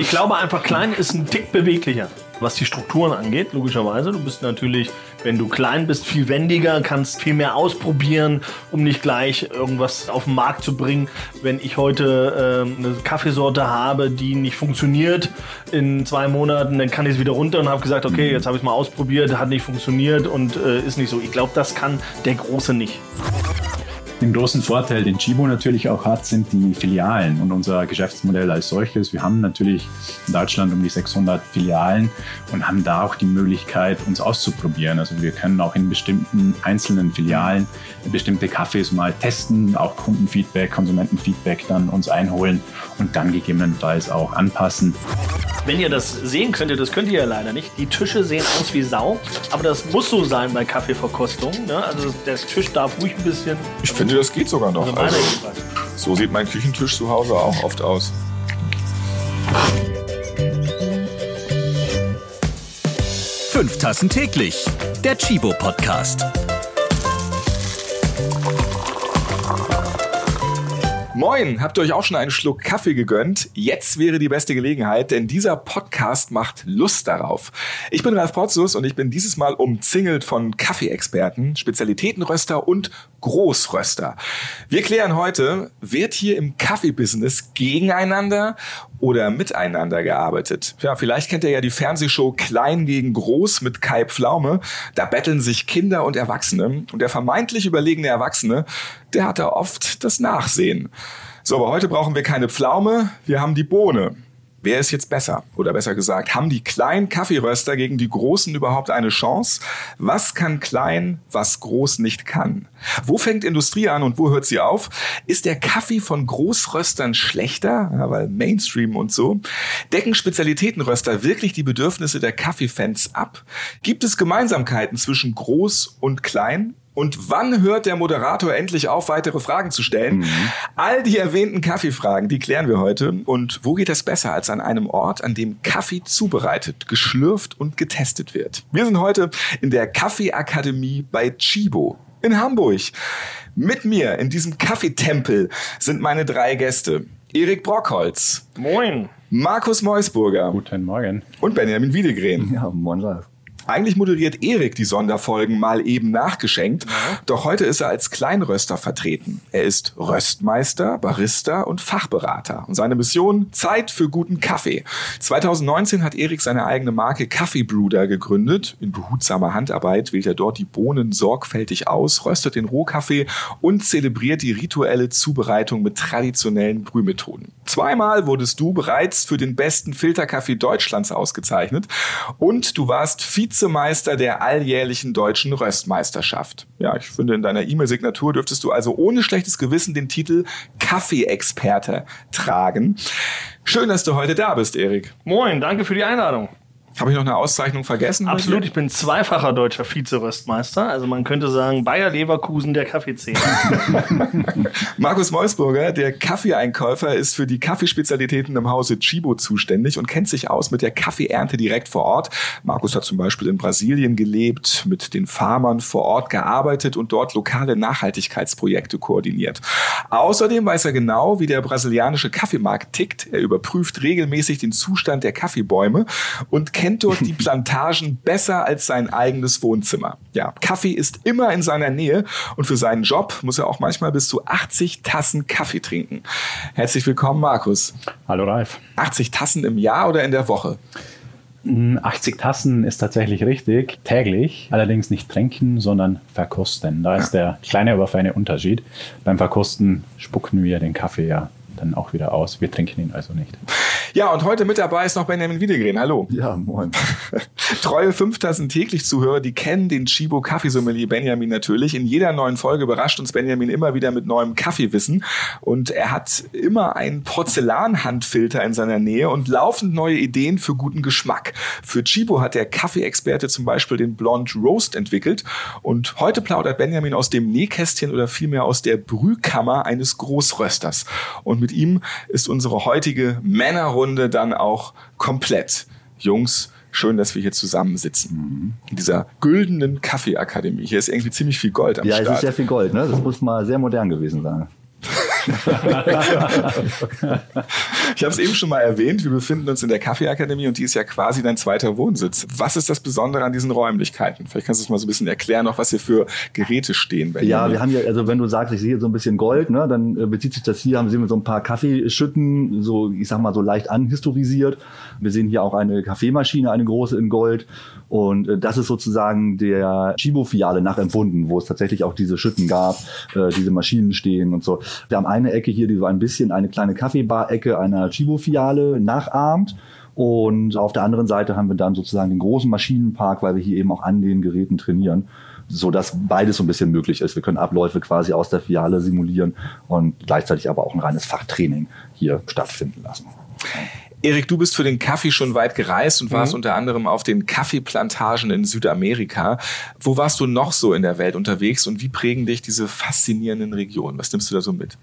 Ich glaube einfach, klein ist ein Tick beweglicher, was die Strukturen angeht, logischerweise. Du bist natürlich, wenn du klein bist, viel wendiger, kannst viel mehr ausprobieren, um nicht gleich irgendwas auf den Markt zu bringen. Wenn ich heute äh, eine Kaffeesorte habe, die nicht funktioniert in zwei Monaten, dann kann ich es wieder runter und habe gesagt, okay, jetzt habe ich es mal ausprobiert, hat nicht funktioniert und äh, ist nicht so. Ich glaube, das kann der Große nicht. Den großen Vorteil, den Chibo natürlich auch hat, sind die Filialen und unser Geschäftsmodell als solches. Wir haben natürlich in Deutschland um die 600 Filialen und haben da auch die Möglichkeit, uns auszuprobieren. Also wir können auch in bestimmten einzelnen Filialen bestimmte Kaffees mal testen, auch Kundenfeedback, Konsumentenfeedback dann uns einholen und dann gegebenenfalls auch anpassen. Wenn ihr das sehen könntet, das könnt ihr ja leider nicht. Die Tische sehen aus wie Sau, aber das muss so sein bei Kaffeeverkostung. Ne? Also der Tisch darf ruhig ein bisschen. Ich finde, das geht sogar noch. Also so sieht mein Küchentisch zu Hause auch oft aus. Fünf Tassen täglich. Der Chibo Podcast. Moin, habt ihr euch auch schon einen Schluck Kaffee gegönnt? Jetzt wäre die beste Gelegenheit, denn dieser Podcast macht Lust darauf. Ich bin Ralf Potzus und ich bin dieses Mal umzingelt von Kaffeeexperten, Spezialitätenröster und Großröster. Wir klären heute, wird hier im Kaffeebusiness gegeneinander oder miteinander gearbeitet? Ja, vielleicht kennt ihr ja die Fernsehshow Klein gegen Groß mit Kai Pflaume. Da betteln sich Kinder und Erwachsene und der vermeintlich überlegene Erwachsene, der hat da oft das Nachsehen. So, aber heute brauchen wir keine Pflaume, wir haben die Bohne. Wer ist jetzt besser? Oder besser gesagt, haben die kleinen Kaffeeröster gegen die großen überhaupt eine Chance? Was kann klein, was groß nicht kann? Wo fängt Industrie an und wo hört sie auf? Ist der Kaffee von Großröstern schlechter? Ja, weil Mainstream und so. Decken Spezialitätenröster wirklich die Bedürfnisse der Kaffeefans ab? Gibt es Gemeinsamkeiten zwischen groß und klein? Und wann hört der Moderator endlich auf, weitere Fragen zu stellen? All die erwähnten Kaffeefragen, die klären wir heute. Und wo geht das besser als an einem Ort, an dem Kaffee zubereitet, geschlürft und getestet wird? Wir sind heute in der Kaffeeakademie bei Chibo in Hamburg. Mit mir in diesem Kaffeetempel sind meine drei Gäste. Erik Brockholz, Moin. Markus Meusburger Guten Morgen. und Benjamin Wiedegren. Ja, moin. Eigentlich moderiert Erik die Sonderfolgen mal eben nachgeschenkt, doch heute ist er als Kleinröster vertreten. Er ist Röstmeister, Barista und Fachberater. Und seine Mission? Zeit für guten Kaffee. 2019 hat Erik seine eigene Marke Kaffee Brewder gegründet. In behutsamer Handarbeit wählt er dort die Bohnen sorgfältig aus, röstet den Rohkaffee und zelebriert die rituelle Zubereitung mit traditionellen Brühmethoden. Zweimal wurdest du bereits für den besten Filterkaffee Deutschlands ausgezeichnet und du warst Vizemeister der alljährlichen deutschen Röstmeisterschaft. Ja, ich finde, in deiner E-Mail-Signatur dürftest du also ohne schlechtes Gewissen den Titel Kaffee-Experte tragen. Schön, dass du heute da bist, Erik. Moin, danke für die Einladung. Habe ich noch eine Auszeichnung vergessen? Absolut, ich bin zweifacher deutscher Vize-Röstmeister. Also man könnte sagen, Bayer Leverkusen der Kaffeeszene. Markus Meusburger, der Kaffeeeinkäufer, ist für die Kaffeespezialitäten im Hause Chibo zuständig und kennt sich aus mit der Kaffeeernte direkt vor Ort. Markus hat zum Beispiel in Brasilien gelebt, mit den Farmern vor Ort gearbeitet und dort lokale Nachhaltigkeitsprojekte koordiniert. Außerdem weiß er genau, wie der brasilianische Kaffeemarkt tickt. Er überprüft regelmäßig den Zustand der Kaffeebäume und kennt dort die Plantagen besser als sein eigenes Wohnzimmer. Ja, Kaffee ist immer in seiner Nähe und für seinen Job muss er auch manchmal bis zu 80 Tassen Kaffee trinken. Herzlich willkommen, Markus. Hallo Ralf. 80 Tassen im Jahr oder in der Woche? 80 Tassen ist tatsächlich richtig, täglich, allerdings nicht trinken, sondern verkosten. Da ist der kleine, aber feine Unterschied. Beim Verkosten spucken wir den Kaffee ja dann auch wieder aus. Wir trinken ihn also nicht. Ja, und heute mit dabei ist noch Benjamin Wiedegren. Hallo. Ja, moin. Treue Fünftassen täglich Zuhörer, die kennen den Chibo Kaffeesommelier Benjamin natürlich. In jeder neuen Folge überrascht uns Benjamin immer wieder mit neuem Kaffeewissen. Und er hat immer einen Porzellanhandfilter in seiner Nähe und laufend neue Ideen für guten Geschmack. Für Chibo hat der Kaffeeexperte zum Beispiel den Blonde Roast entwickelt. Und heute plaudert Benjamin aus dem Nähkästchen oder vielmehr aus der Brühkammer eines Großrösters. Und mit ihm ist unsere heutige Männerrunde dann auch komplett. Jungs, schön, dass wir hier zusammensitzen. In dieser güldenen Kaffeeakademie. Hier ist irgendwie ziemlich viel Gold am Ja, es Start. ist sehr viel Gold, ne? Das muss mal sehr modern gewesen sein. ich habe es eben schon mal erwähnt, wir befinden uns in der Kaffeeakademie und die ist ja quasi dein zweiter Wohnsitz. Was ist das Besondere an diesen Räumlichkeiten? Vielleicht kannst du es mal so ein bisschen erklären, noch was hier für Geräte stehen. Benjamin. Ja, wir haben ja, also wenn du sagst, ich sehe so ein bisschen Gold, ne, dann äh, bezieht sich das hier, haben sehen wir so ein paar Kaffeeschütten, so ich sag mal so leicht anhistorisiert. Wir sehen hier auch eine Kaffeemaschine, eine große in Gold und äh, das ist sozusagen der Chibo-Filiale nachempfunden, wo es tatsächlich auch diese Schütten gab, äh, diese Maschinen stehen und so. Wir haben eine Ecke hier, die so ein bisschen eine kleine Kaffeebar-Ecke einer Chibo-Filiale nachahmt. Und auf der anderen Seite haben wir dann sozusagen den großen Maschinenpark, weil wir hier eben auch an den Geräten trainieren, so dass beides so ein bisschen möglich ist. Wir können Abläufe quasi aus der Filiale simulieren und gleichzeitig aber auch ein reines Fachtraining hier stattfinden lassen. Erik, du bist für den Kaffee schon weit gereist und warst mhm. unter anderem auf den Kaffeeplantagen in Südamerika. Wo warst du noch so in der Welt unterwegs und wie prägen dich diese faszinierenden Regionen? Was nimmst du da so mit?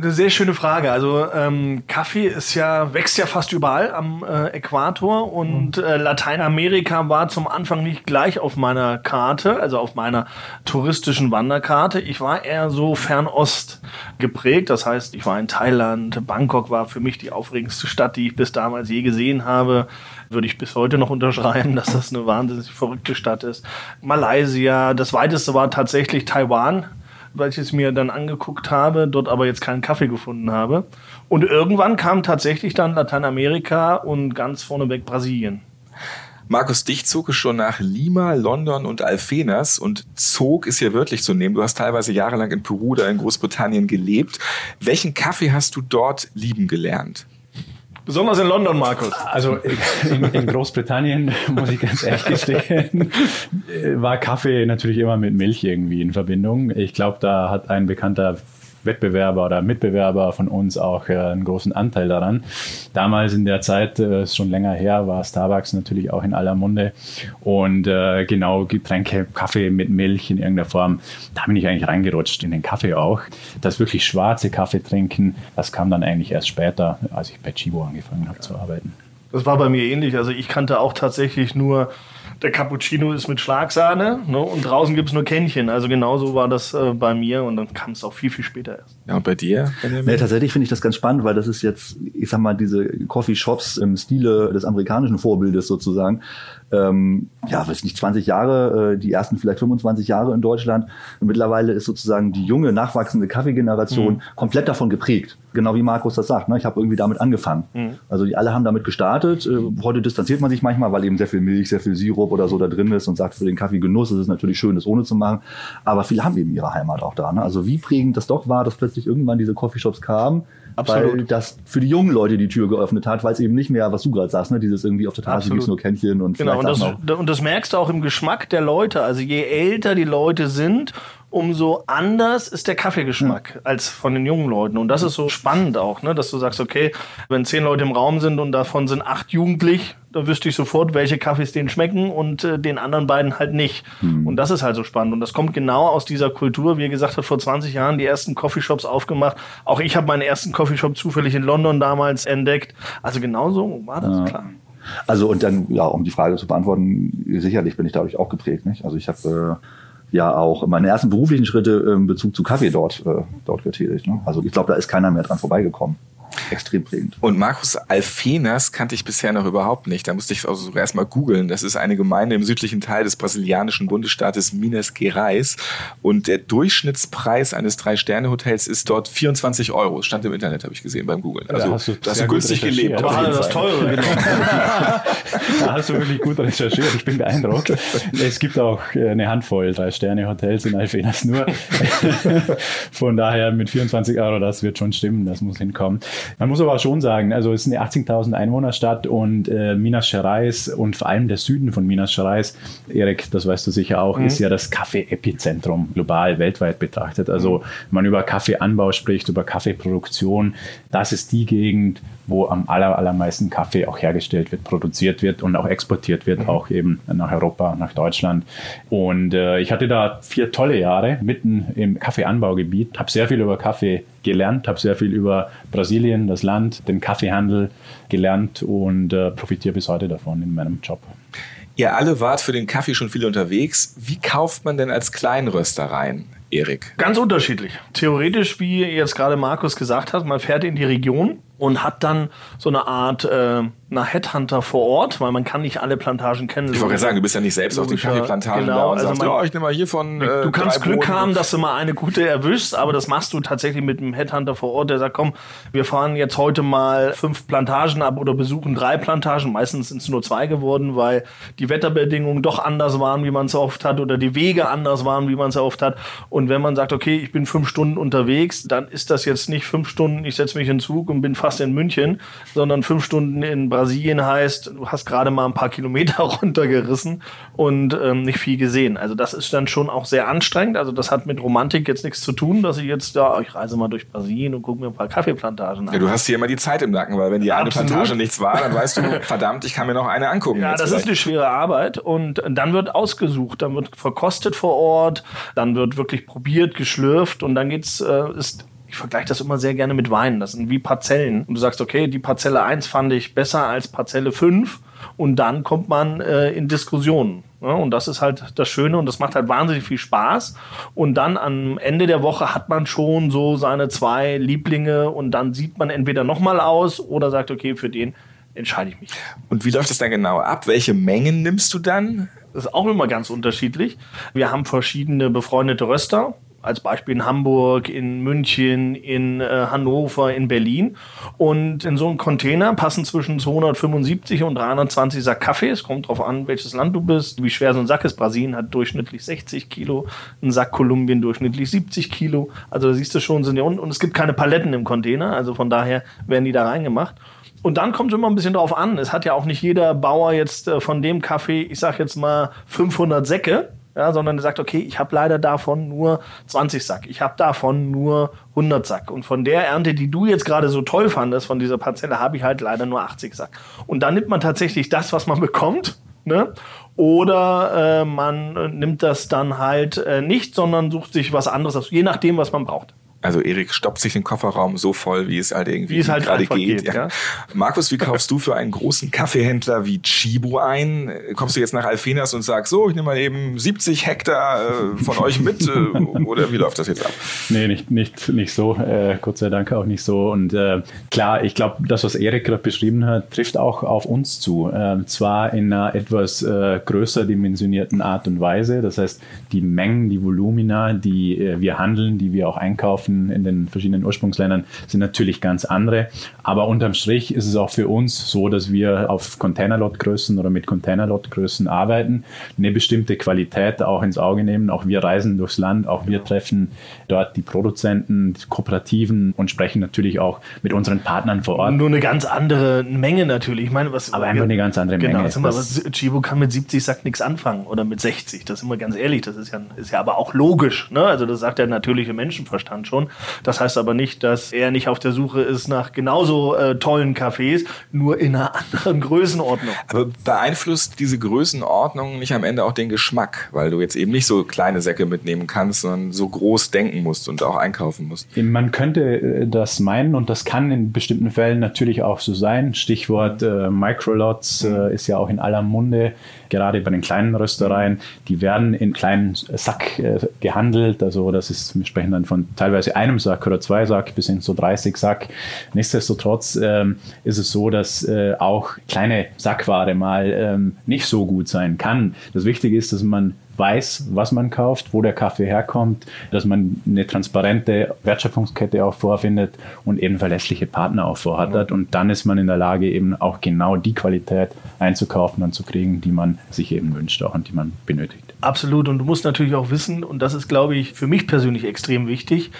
Eine sehr schöne Frage. Also ähm, Kaffee ist ja wächst ja fast überall am äh, Äquator und mhm. äh, Lateinamerika war zum Anfang nicht gleich auf meiner Karte, also auf meiner touristischen Wanderkarte. Ich war eher so Fernost geprägt. Das heißt, ich war in Thailand. Bangkok war für mich die aufregendste Stadt, die ich bis damals je gesehen habe. Würde ich bis heute noch unterschreiben, dass das eine wahnsinnig verrückte Stadt ist. Malaysia. Das weiteste war tatsächlich Taiwan weil ich es mir dann angeguckt habe, dort aber jetzt keinen Kaffee gefunden habe. Und irgendwann kam tatsächlich dann Lateinamerika und ganz vorneweg Brasilien. Markus, dich zog es schon nach Lima, London und Alfenas und Zog ist hier wörtlich zu nehmen. Du hast teilweise jahrelang in Peru oder in Großbritannien gelebt. Welchen Kaffee hast du dort lieben gelernt? Besonders in London, Markus. Also in, in Großbritannien, muss ich ganz ehrlich gestehen, war Kaffee natürlich immer mit Milch irgendwie in Verbindung. Ich glaube, da hat ein bekannter Wettbewerber oder Mitbewerber von uns auch äh, einen großen Anteil daran. Damals in der Zeit, äh, ist schon länger her, war Starbucks natürlich auch in aller Munde und äh, genau Getränke, Kaffee mit Milch in irgendeiner Form, da bin ich eigentlich reingerutscht in den Kaffee auch. Das wirklich schwarze Kaffee trinken, das kam dann eigentlich erst später, als ich bei Chibo angefangen habe zu arbeiten. Das war bei mir ähnlich. Also ich kannte auch tatsächlich nur der Cappuccino ist mit Schlagsahne ne? und draußen gibt es nur Kännchen. Also genauso war das äh, bei mir und dann kam es auch viel, viel später erst. Ja, und bei dir? Nee, tatsächlich finde ich das ganz spannend, weil das ist jetzt, ich sag mal, diese Coffeeshops im Stile des amerikanischen Vorbildes sozusagen ähm, ja, weiß nicht, 20 Jahre, äh, die ersten vielleicht 25 Jahre in Deutschland. Und mittlerweile ist sozusagen die junge, nachwachsende Kaffeegeneration mhm. komplett davon geprägt. Genau wie Markus das sagt. Ne? Ich habe irgendwie damit angefangen. Mhm. Also die alle haben damit gestartet. Äh, heute distanziert man sich manchmal, weil eben sehr viel Milch, sehr viel Sirup oder so da drin ist und sagt, für den Kaffeegenuss ist es natürlich schön, das ohne zu machen. Aber viele haben eben ihre Heimat auch da. Ne? Also wie prägend das doch war, dass plötzlich irgendwann diese Coffeeshops kamen, Absolut. Weil das für die jungen Leute die Tür geöffnet hat, weil es eben nicht mehr, was du gerade sagst, ne, dieses irgendwie auf der Tasse gibt es nur Kännchen und Genau, und das, und das merkst du auch im Geschmack der Leute. Also je älter die Leute sind, umso anders ist der Kaffeegeschmack ja. als von den jungen Leuten. Und das ist so spannend auch, ne? dass du sagst, okay, wenn zehn Leute im Raum sind und davon sind acht jugendlich, dann wüsste ich sofort, welche Kaffees denen schmecken und äh, den anderen beiden halt nicht. Mhm. Und das ist halt so spannend. Und das kommt genau aus dieser Kultur. Wie ihr gesagt habt, vor 20 Jahren die ersten Coffeeshops aufgemacht. Auch ich habe meinen ersten Coffeeshop zufällig in London damals entdeckt. Also genau so war das, ja. klar. Also und dann, ja, um die Frage zu beantworten, sicherlich bin ich dadurch auch geprägt. Nicht? Also ich habe äh, ja auch meine ersten beruflichen Schritte in Bezug zu Kaffee dort, äh, dort getätigt. Ne? Also ich glaube, da ist keiner mehr dran vorbeigekommen extrem prägend. Und Markus Alfenas kannte ich bisher noch überhaupt nicht. Da musste ich also sogar erstmal googeln. Das ist eine Gemeinde im südlichen Teil des brasilianischen Bundesstaates Minas Gerais. Und der Durchschnittspreis eines Drei-Sterne-Hotels ist dort 24 Euro. Stand im Internet, habe ich gesehen beim Googlen. Also, da hast du, da hast du günstig gelebt. Aber hat das teure genommen. da hast du wirklich gut recherchiert. Ich bin beeindruckt. Es gibt auch äh, eine Handvoll Drei-Sterne-Hotels in Alfenas nur. Von daher mit 24 Euro, das wird schon stimmen. Das muss hinkommen. Man muss aber auch schon sagen, also es ist eine 18.000 Einwohnerstadt und äh, Minas Gerais und vor allem der Süden von Minas Gerais, Erik, das weißt du sicher auch, mhm. ist ja das Kaffee-Epizentrum global, weltweit betrachtet. Also mhm. man über Kaffeeanbau spricht, über Kaffeeproduktion, das ist die Gegend, wo am aller, allermeisten Kaffee auch hergestellt wird, produziert wird und auch exportiert wird, mhm. auch eben nach Europa, nach Deutschland. Und äh, ich hatte da vier tolle Jahre mitten im Kaffeeanbaugebiet, habe sehr viel über Kaffee gelernt, habe sehr viel über Brasilien, das Land, den Kaffeehandel gelernt und äh, profitiere bis heute davon in meinem Job. Ihr alle wart für den Kaffee schon viel unterwegs. Wie kauft man denn als Kleinröster rein? Erik? Ganz unterschiedlich. Theoretisch, wie jetzt gerade Markus gesagt hat, man fährt in die Region und hat dann so eine Art äh, einer Headhunter vor Ort, weil man kann nicht alle Plantagen kennen. Ich wollte gerade sagen, du bist ja nicht selbst auf den Kaffeeplantagen genau, da und also sagst, man- ja, ich nehme mal hier von. Äh, Du kannst Glück Bohnen. haben, dass du mal eine gute erwischst, aber das machst du tatsächlich mit einem Headhunter vor Ort, der sagt, komm, wir fahren jetzt heute mal fünf Plantagen ab oder besuchen drei Plantagen. Meistens sind es nur zwei geworden, weil die Wetterbedingungen doch anders waren, wie man es oft hat, oder die Wege anders waren, wie man es oft hat. Und wenn man sagt, okay, ich bin fünf Stunden unterwegs, dann ist das jetzt nicht fünf Stunden, ich setze mich in den Zug und bin fast in München, sondern fünf Stunden in Brasilien heißt, du hast gerade mal ein paar Kilometer runtergerissen und ähm, nicht viel gesehen. Also das ist dann schon auch sehr anstrengend. Also das hat mit Romantik jetzt nichts zu tun, dass ich jetzt da, ich reise mal durch Brasilien und gucke mir ein paar Kaffeeplantagen an. Ja, du hast hier immer die Zeit im Nacken, weil wenn die eine. Plantage nichts war, dann weißt du, verdammt, ich kann mir noch eine angucken. Ja, das ist vielleicht. eine schwere Arbeit und dann wird ausgesucht, dann wird verkostet vor Ort, dann wird wirklich probiert, geschlürft und dann geht's, äh, ist ich vergleiche das immer sehr gerne mit Weinen. Das sind wie Parzellen. Und du sagst, okay, die Parzelle 1 fand ich besser als Parzelle 5. Und dann kommt man äh, in Diskussionen. Ja, und das ist halt das Schöne und das macht halt wahnsinnig viel Spaß. Und dann am Ende der Woche hat man schon so seine zwei Lieblinge und dann sieht man entweder nochmal aus oder sagt, okay, für den entscheide ich mich. Und wie läuft das dann genau ab? Welche Mengen nimmst du dann? Das ist auch immer ganz unterschiedlich. Wir haben verschiedene befreundete Röster. Als Beispiel in Hamburg, in München, in äh, Hannover, in Berlin. Und in so einem Container passen zwischen 275 und 320 Sack Kaffee. Es kommt darauf an, welches Land du bist, wie schwer so ein Sack ist. Brasilien hat durchschnittlich 60 Kilo, ein Sack Kolumbien durchschnittlich 70 Kilo. Also da siehst du schon, sind die unten. Und es gibt keine Paletten im Container. Also von daher werden die da reingemacht. Und dann kommt es immer ein bisschen drauf an. Es hat ja auch nicht jeder Bauer jetzt äh, von dem Kaffee, ich sag jetzt mal 500 Säcke, ja, sondern der sagt, okay, ich habe leider davon nur 20 Sack, ich habe davon nur 100 Sack. Und von der Ernte, die du jetzt gerade so toll fandest, von dieser Parzelle, habe ich halt leider nur 80 Sack. Und dann nimmt man tatsächlich das, was man bekommt, ne? Oder äh, man nimmt das dann halt äh, nicht, sondern sucht sich was anderes je nachdem, was man braucht. Also Erik stoppt sich den Kofferraum so voll, wie es halt irgendwie es halt gerade geht. geht, ja. Markus, wie kaufst du für einen großen Kaffeehändler wie Chibo ein? Kommst du jetzt nach Alfenas und sagst, so, ich nehme mal eben 70 Hektar äh, von euch mit? Äh, oder wie läuft das jetzt ab? Nee, nicht, nicht, nicht so. Äh, Gott sei Dank auch nicht so. Und äh, klar, ich glaube, das, was Erik gerade beschrieben hat, trifft auch auf uns zu. Äh, zwar in einer etwas äh, größer dimensionierten Art und Weise. Das heißt, die Mengen, die Volumina, die äh, wir handeln, die wir auch einkaufen in den verschiedenen Ursprungsländern, sind natürlich ganz andere. Aber unterm Strich ist es auch für uns so, dass wir auf Containerlotgrößen oder mit Containerlotgrößen arbeiten, eine bestimmte Qualität auch ins Auge nehmen. Auch wir reisen durchs Land, auch wir treffen dort die Produzenten, die Kooperativen und sprechen natürlich auch mit unseren Partnern vor Ort. Nur eine ganz andere Menge natürlich. Ich meine, was, Aber einfach eine ganz andere genau, Menge. Was, Chibo kann mit 70 Sack nichts anfangen oder mit 60. Das sind wir ganz ehrlich. Das ist ja, ist ja aber auch logisch. Ne? Also das sagt der natürliche Menschenverstand schon. Das heißt aber nicht, dass er nicht auf der Suche ist nach genauso äh, tollen Cafés, nur in einer anderen Größenordnung. Aber beeinflusst diese Größenordnung nicht am Ende auch den Geschmack, weil du jetzt eben nicht so kleine Säcke mitnehmen kannst, sondern so groß denken musst und auch einkaufen musst? Man könnte äh, das meinen und das kann in bestimmten Fällen natürlich auch so sein. Stichwort äh, Microlots äh, ist ja auch in aller Munde, gerade bei den kleinen Röstereien. Die werden in kleinen Sack äh, gehandelt. Also das ist, wir sprechen dann von teilweise einem Sack oder zwei Sack bis hin zu 30 Sack. Nichtsdestotrotz ähm, ist es so, dass äh, auch kleine Sackware mal ähm, nicht so gut sein kann. Das Wichtige ist, dass man weiß, was man kauft, wo der Kaffee herkommt, dass man eine transparente Wertschöpfungskette auch vorfindet und eben verlässliche Partner auch vorhat. Und dann ist man in der Lage, eben auch genau die Qualität einzukaufen und zu kriegen, die man sich eben wünscht auch und die man benötigt. Absolut. Und du musst natürlich auch wissen, und das ist, glaube ich, für mich persönlich extrem wichtig,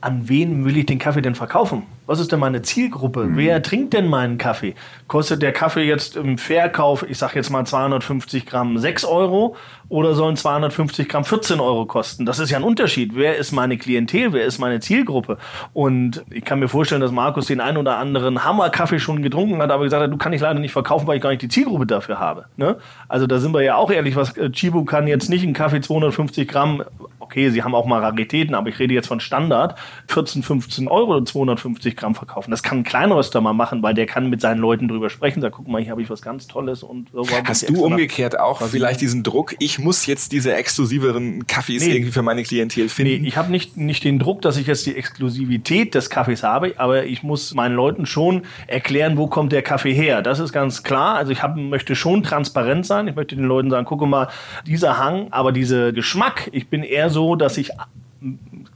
an wen will ich den Kaffee denn verkaufen? was ist denn meine Zielgruppe? Mhm. Wer trinkt denn meinen Kaffee? Kostet der Kaffee jetzt im Verkauf, ich sag jetzt mal 250 Gramm 6 Euro oder sollen 250 Gramm 14 Euro kosten? Das ist ja ein Unterschied. Wer ist meine Klientel? Wer ist meine Zielgruppe? Und ich kann mir vorstellen, dass Markus den einen oder anderen Hammer-Kaffee schon getrunken hat, aber gesagt hat, du kann ich leider nicht verkaufen, weil ich gar nicht die Zielgruppe dafür habe. Ne? Also da sind wir ja auch ehrlich, was äh, Chibu kann jetzt nicht einen Kaffee 250 Gramm, okay, sie haben auch mal Raritäten, aber ich rede jetzt von Standard, 14, 15 Euro oder 250 Gramm verkaufen. Das kann ein Kleinröster mal machen, weil der kann mit seinen Leuten drüber sprechen. Sag, guck mal, hier habe ich was ganz Tolles und so. Hast du umgekehrt auch vielleicht diesen Druck, ich muss jetzt diese exklusiveren Kaffees nee, irgendwie für meine Klientel finden? Nee, ich habe nicht, nicht den Druck, dass ich jetzt die Exklusivität des Kaffees habe, aber ich muss meinen Leuten schon erklären, wo kommt der Kaffee her. Das ist ganz klar. Also ich hab, möchte schon transparent sein. Ich möchte den Leuten sagen, guck mal, dieser Hang, aber dieser Geschmack. Ich bin eher so, dass ich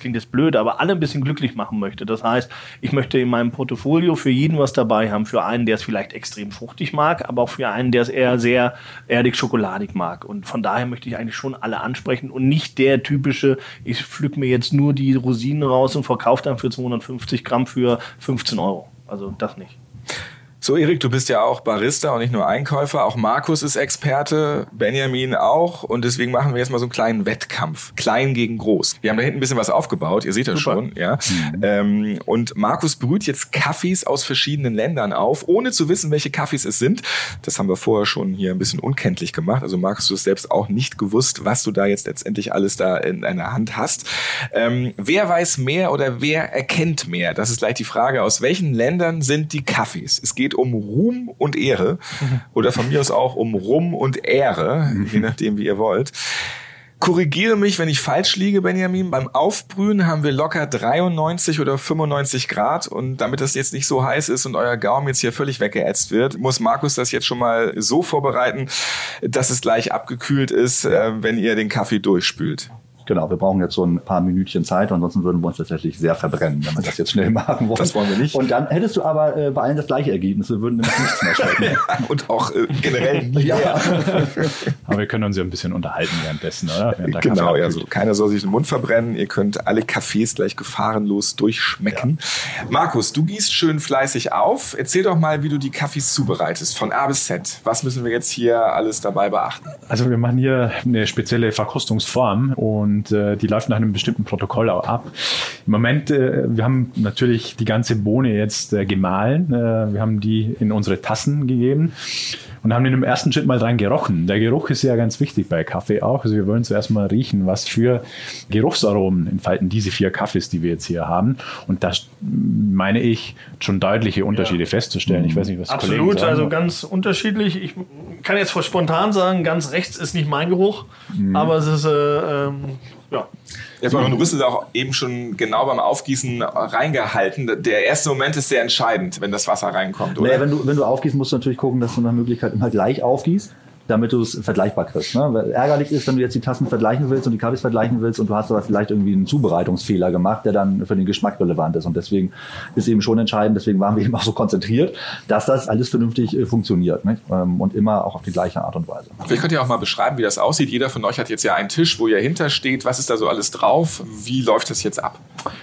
klingt jetzt blöd, aber alle ein bisschen glücklich machen möchte. Das heißt, ich möchte in meinem Portfolio für jeden was dabei haben. Für einen, der es vielleicht extrem fruchtig mag, aber auch für einen, der es eher sehr erdig-schokoladig mag. Und von daher möchte ich eigentlich schon alle ansprechen und nicht der typische, ich pflück mir jetzt nur die Rosinen raus und verkaufe dann für 250 Gramm für 15 Euro. Also das nicht. So, Erik, du bist ja auch Barista und nicht nur Einkäufer. Auch Markus ist Experte, Benjamin auch. Und deswegen machen wir jetzt mal so einen kleinen Wettkampf. Klein gegen groß. Wir haben da hinten ein bisschen was aufgebaut. Ihr seht das Super. schon, ja. Mhm. Ähm, und Markus brüht jetzt Kaffees aus verschiedenen Ländern auf, ohne zu wissen, welche Kaffees es sind. Das haben wir vorher schon hier ein bisschen unkenntlich gemacht. Also Markus, du hast selbst auch nicht gewusst, was du da jetzt letztendlich alles da in deiner Hand hast. Ähm, wer weiß mehr oder wer erkennt mehr? Das ist gleich die Frage. Aus welchen Ländern sind die Kaffees? Es geht geht um Ruhm und Ehre mhm. oder von mir aus auch um Ruhm und Ehre, mhm. je nachdem, wie ihr wollt. Korrigiere mich, wenn ich falsch liege, Benjamin. Beim Aufbrühen haben wir locker 93 oder 95 Grad und damit das jetzt nicht so heiß ist und euer Gaumen jetzt hier völlig weggeätzt wird, muss Markus das jetzt schon mal so vorbereiten, dass es gleich abgekühlt ist, äh, wenn ihr den Kaffee durchspült. Genau, wir brauchen jetzt so ein paar Minütchen Zeit, ansonsten würden wir uns tatsächlich sehr verbrennen, wenn wir das jetzt schnell machen wollen. Das wollen wir nicht. Und dann hättest du aber äh, bei allen das gleiche Ergebnis, wir würden nämlich nichts mehr schmecken. ja, und auch äh, generell nie. ja. aber wir können uns ja ein bisschen unterhalten währenddessen, oder? Während genau, ja, so keiner soll sich den Mund verbrennen. Ihr könnt alle Cafés gleich gefahrenlos durchschmecken. Ja. Markus, du gießt schön fleißig auf. Erzähl doch mal, wie du die Kaffees zubereitest, von A bis Z. Was müssen wir jetzt hier alles dabei beachten? Also wir machen hier eine spezielle Verkostungsform und und äh, die läuft nach einem bestimmten Protokoll auch ab. Im Moment, äh, wir haben natürlich die ganze Bohne jetzt äh, gemahlen. Äh, wir haben die in unsere Tassen gegeben und haben in dem ersten Schritt mal dran gerochen. Der Geruch ist ja ganz wichtig bei Kaffee auch. Also wir wollen zuerst mal riechen, was für Geruchsaromen entfalten diese vier Kaffees, die wir jetzt hier haben. Und da meine ich schon deutliche Unterschiede ja. festzustellen. Ich weiß nicht, was Absolut, also ganz unterschiedlich. Ich kann jetzt spontan sagen, ganz rechts ist nicht mein Geruch, mhm. aber es ist äh, ähm, ja. Jetzt mal, du bist es auch eben schon genau beim Aufgießen reingehalten. Der erste Moment ist sehr entscheidend, wenn das Wasser reinkommt, oder? Naja, wenn du, wenn du aufgießt, musst du natürlich gucken, dass du nach Möglichkeit immer gleich aufgießt damit du es vergleichbar kriegst. Ne? Weil ärgerlich ist, wenn du jetzt die Tassen vergleichen willst und die Kaffees vergleichen willst und du hast aber vielleicht irgendwie einen Zubereitungsfehler gemacht, der dann für den Geschmack relevant ist. Und deswegen ist eben schon entscheidend, deswegen waren wir eben auch so konzentriert, dass das alles vernünftig äh, funktioniert? Ähm, und immer auch auf die gleiche Art und Weise. Vielleicht könnt ihr auch mal beschreiben, wie das aussieht. Jeder von euch hat jetzt ja einen Tisch, wo ihr hintersteht. Was ist da so alles drauf? Wie läuft das jetzt ab?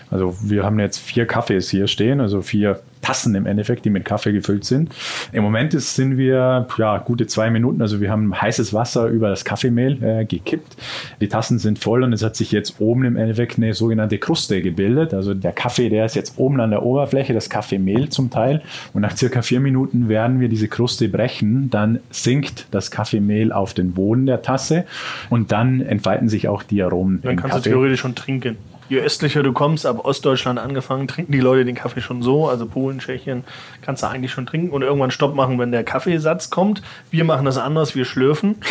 Also wir haben jetzt vier Kaffees hier stehen, also vier Tassen im Endeffekt, die mit Kaffee gefüllt sind. Im Moment ist, sind wir ja gute zwei Minuten, also wir haben heißes Wasser über das Kaffeemehl äh, gekippt. Die Tassen sind voll und es hat sich jetzt oben im Endeffekt eine sogenannte Kruste gebildet. Also der Kaffee, der ist jetzt oben an der Oberfläche, das Kaffeemehl zum Teil. Und nach circa vier Minuten werden wir diese Kruste brechen. Dann sinkt das Kaffeemehl auf den Boden der Tasse und dann entfalten sich auch die Aromen. Dann kannst Kaffee. du theoretisch schon trinken je östlicher du kommst, ab Ostdeutschland angefangen, trinken die Leute den Kaffee schon so. Also Polen, Tschechien kannst du eigentlich schon trinken und irgendwann Stopp machen, wenn der Kaffeesatz kommt. Wir machen das anders, wir schlürfen.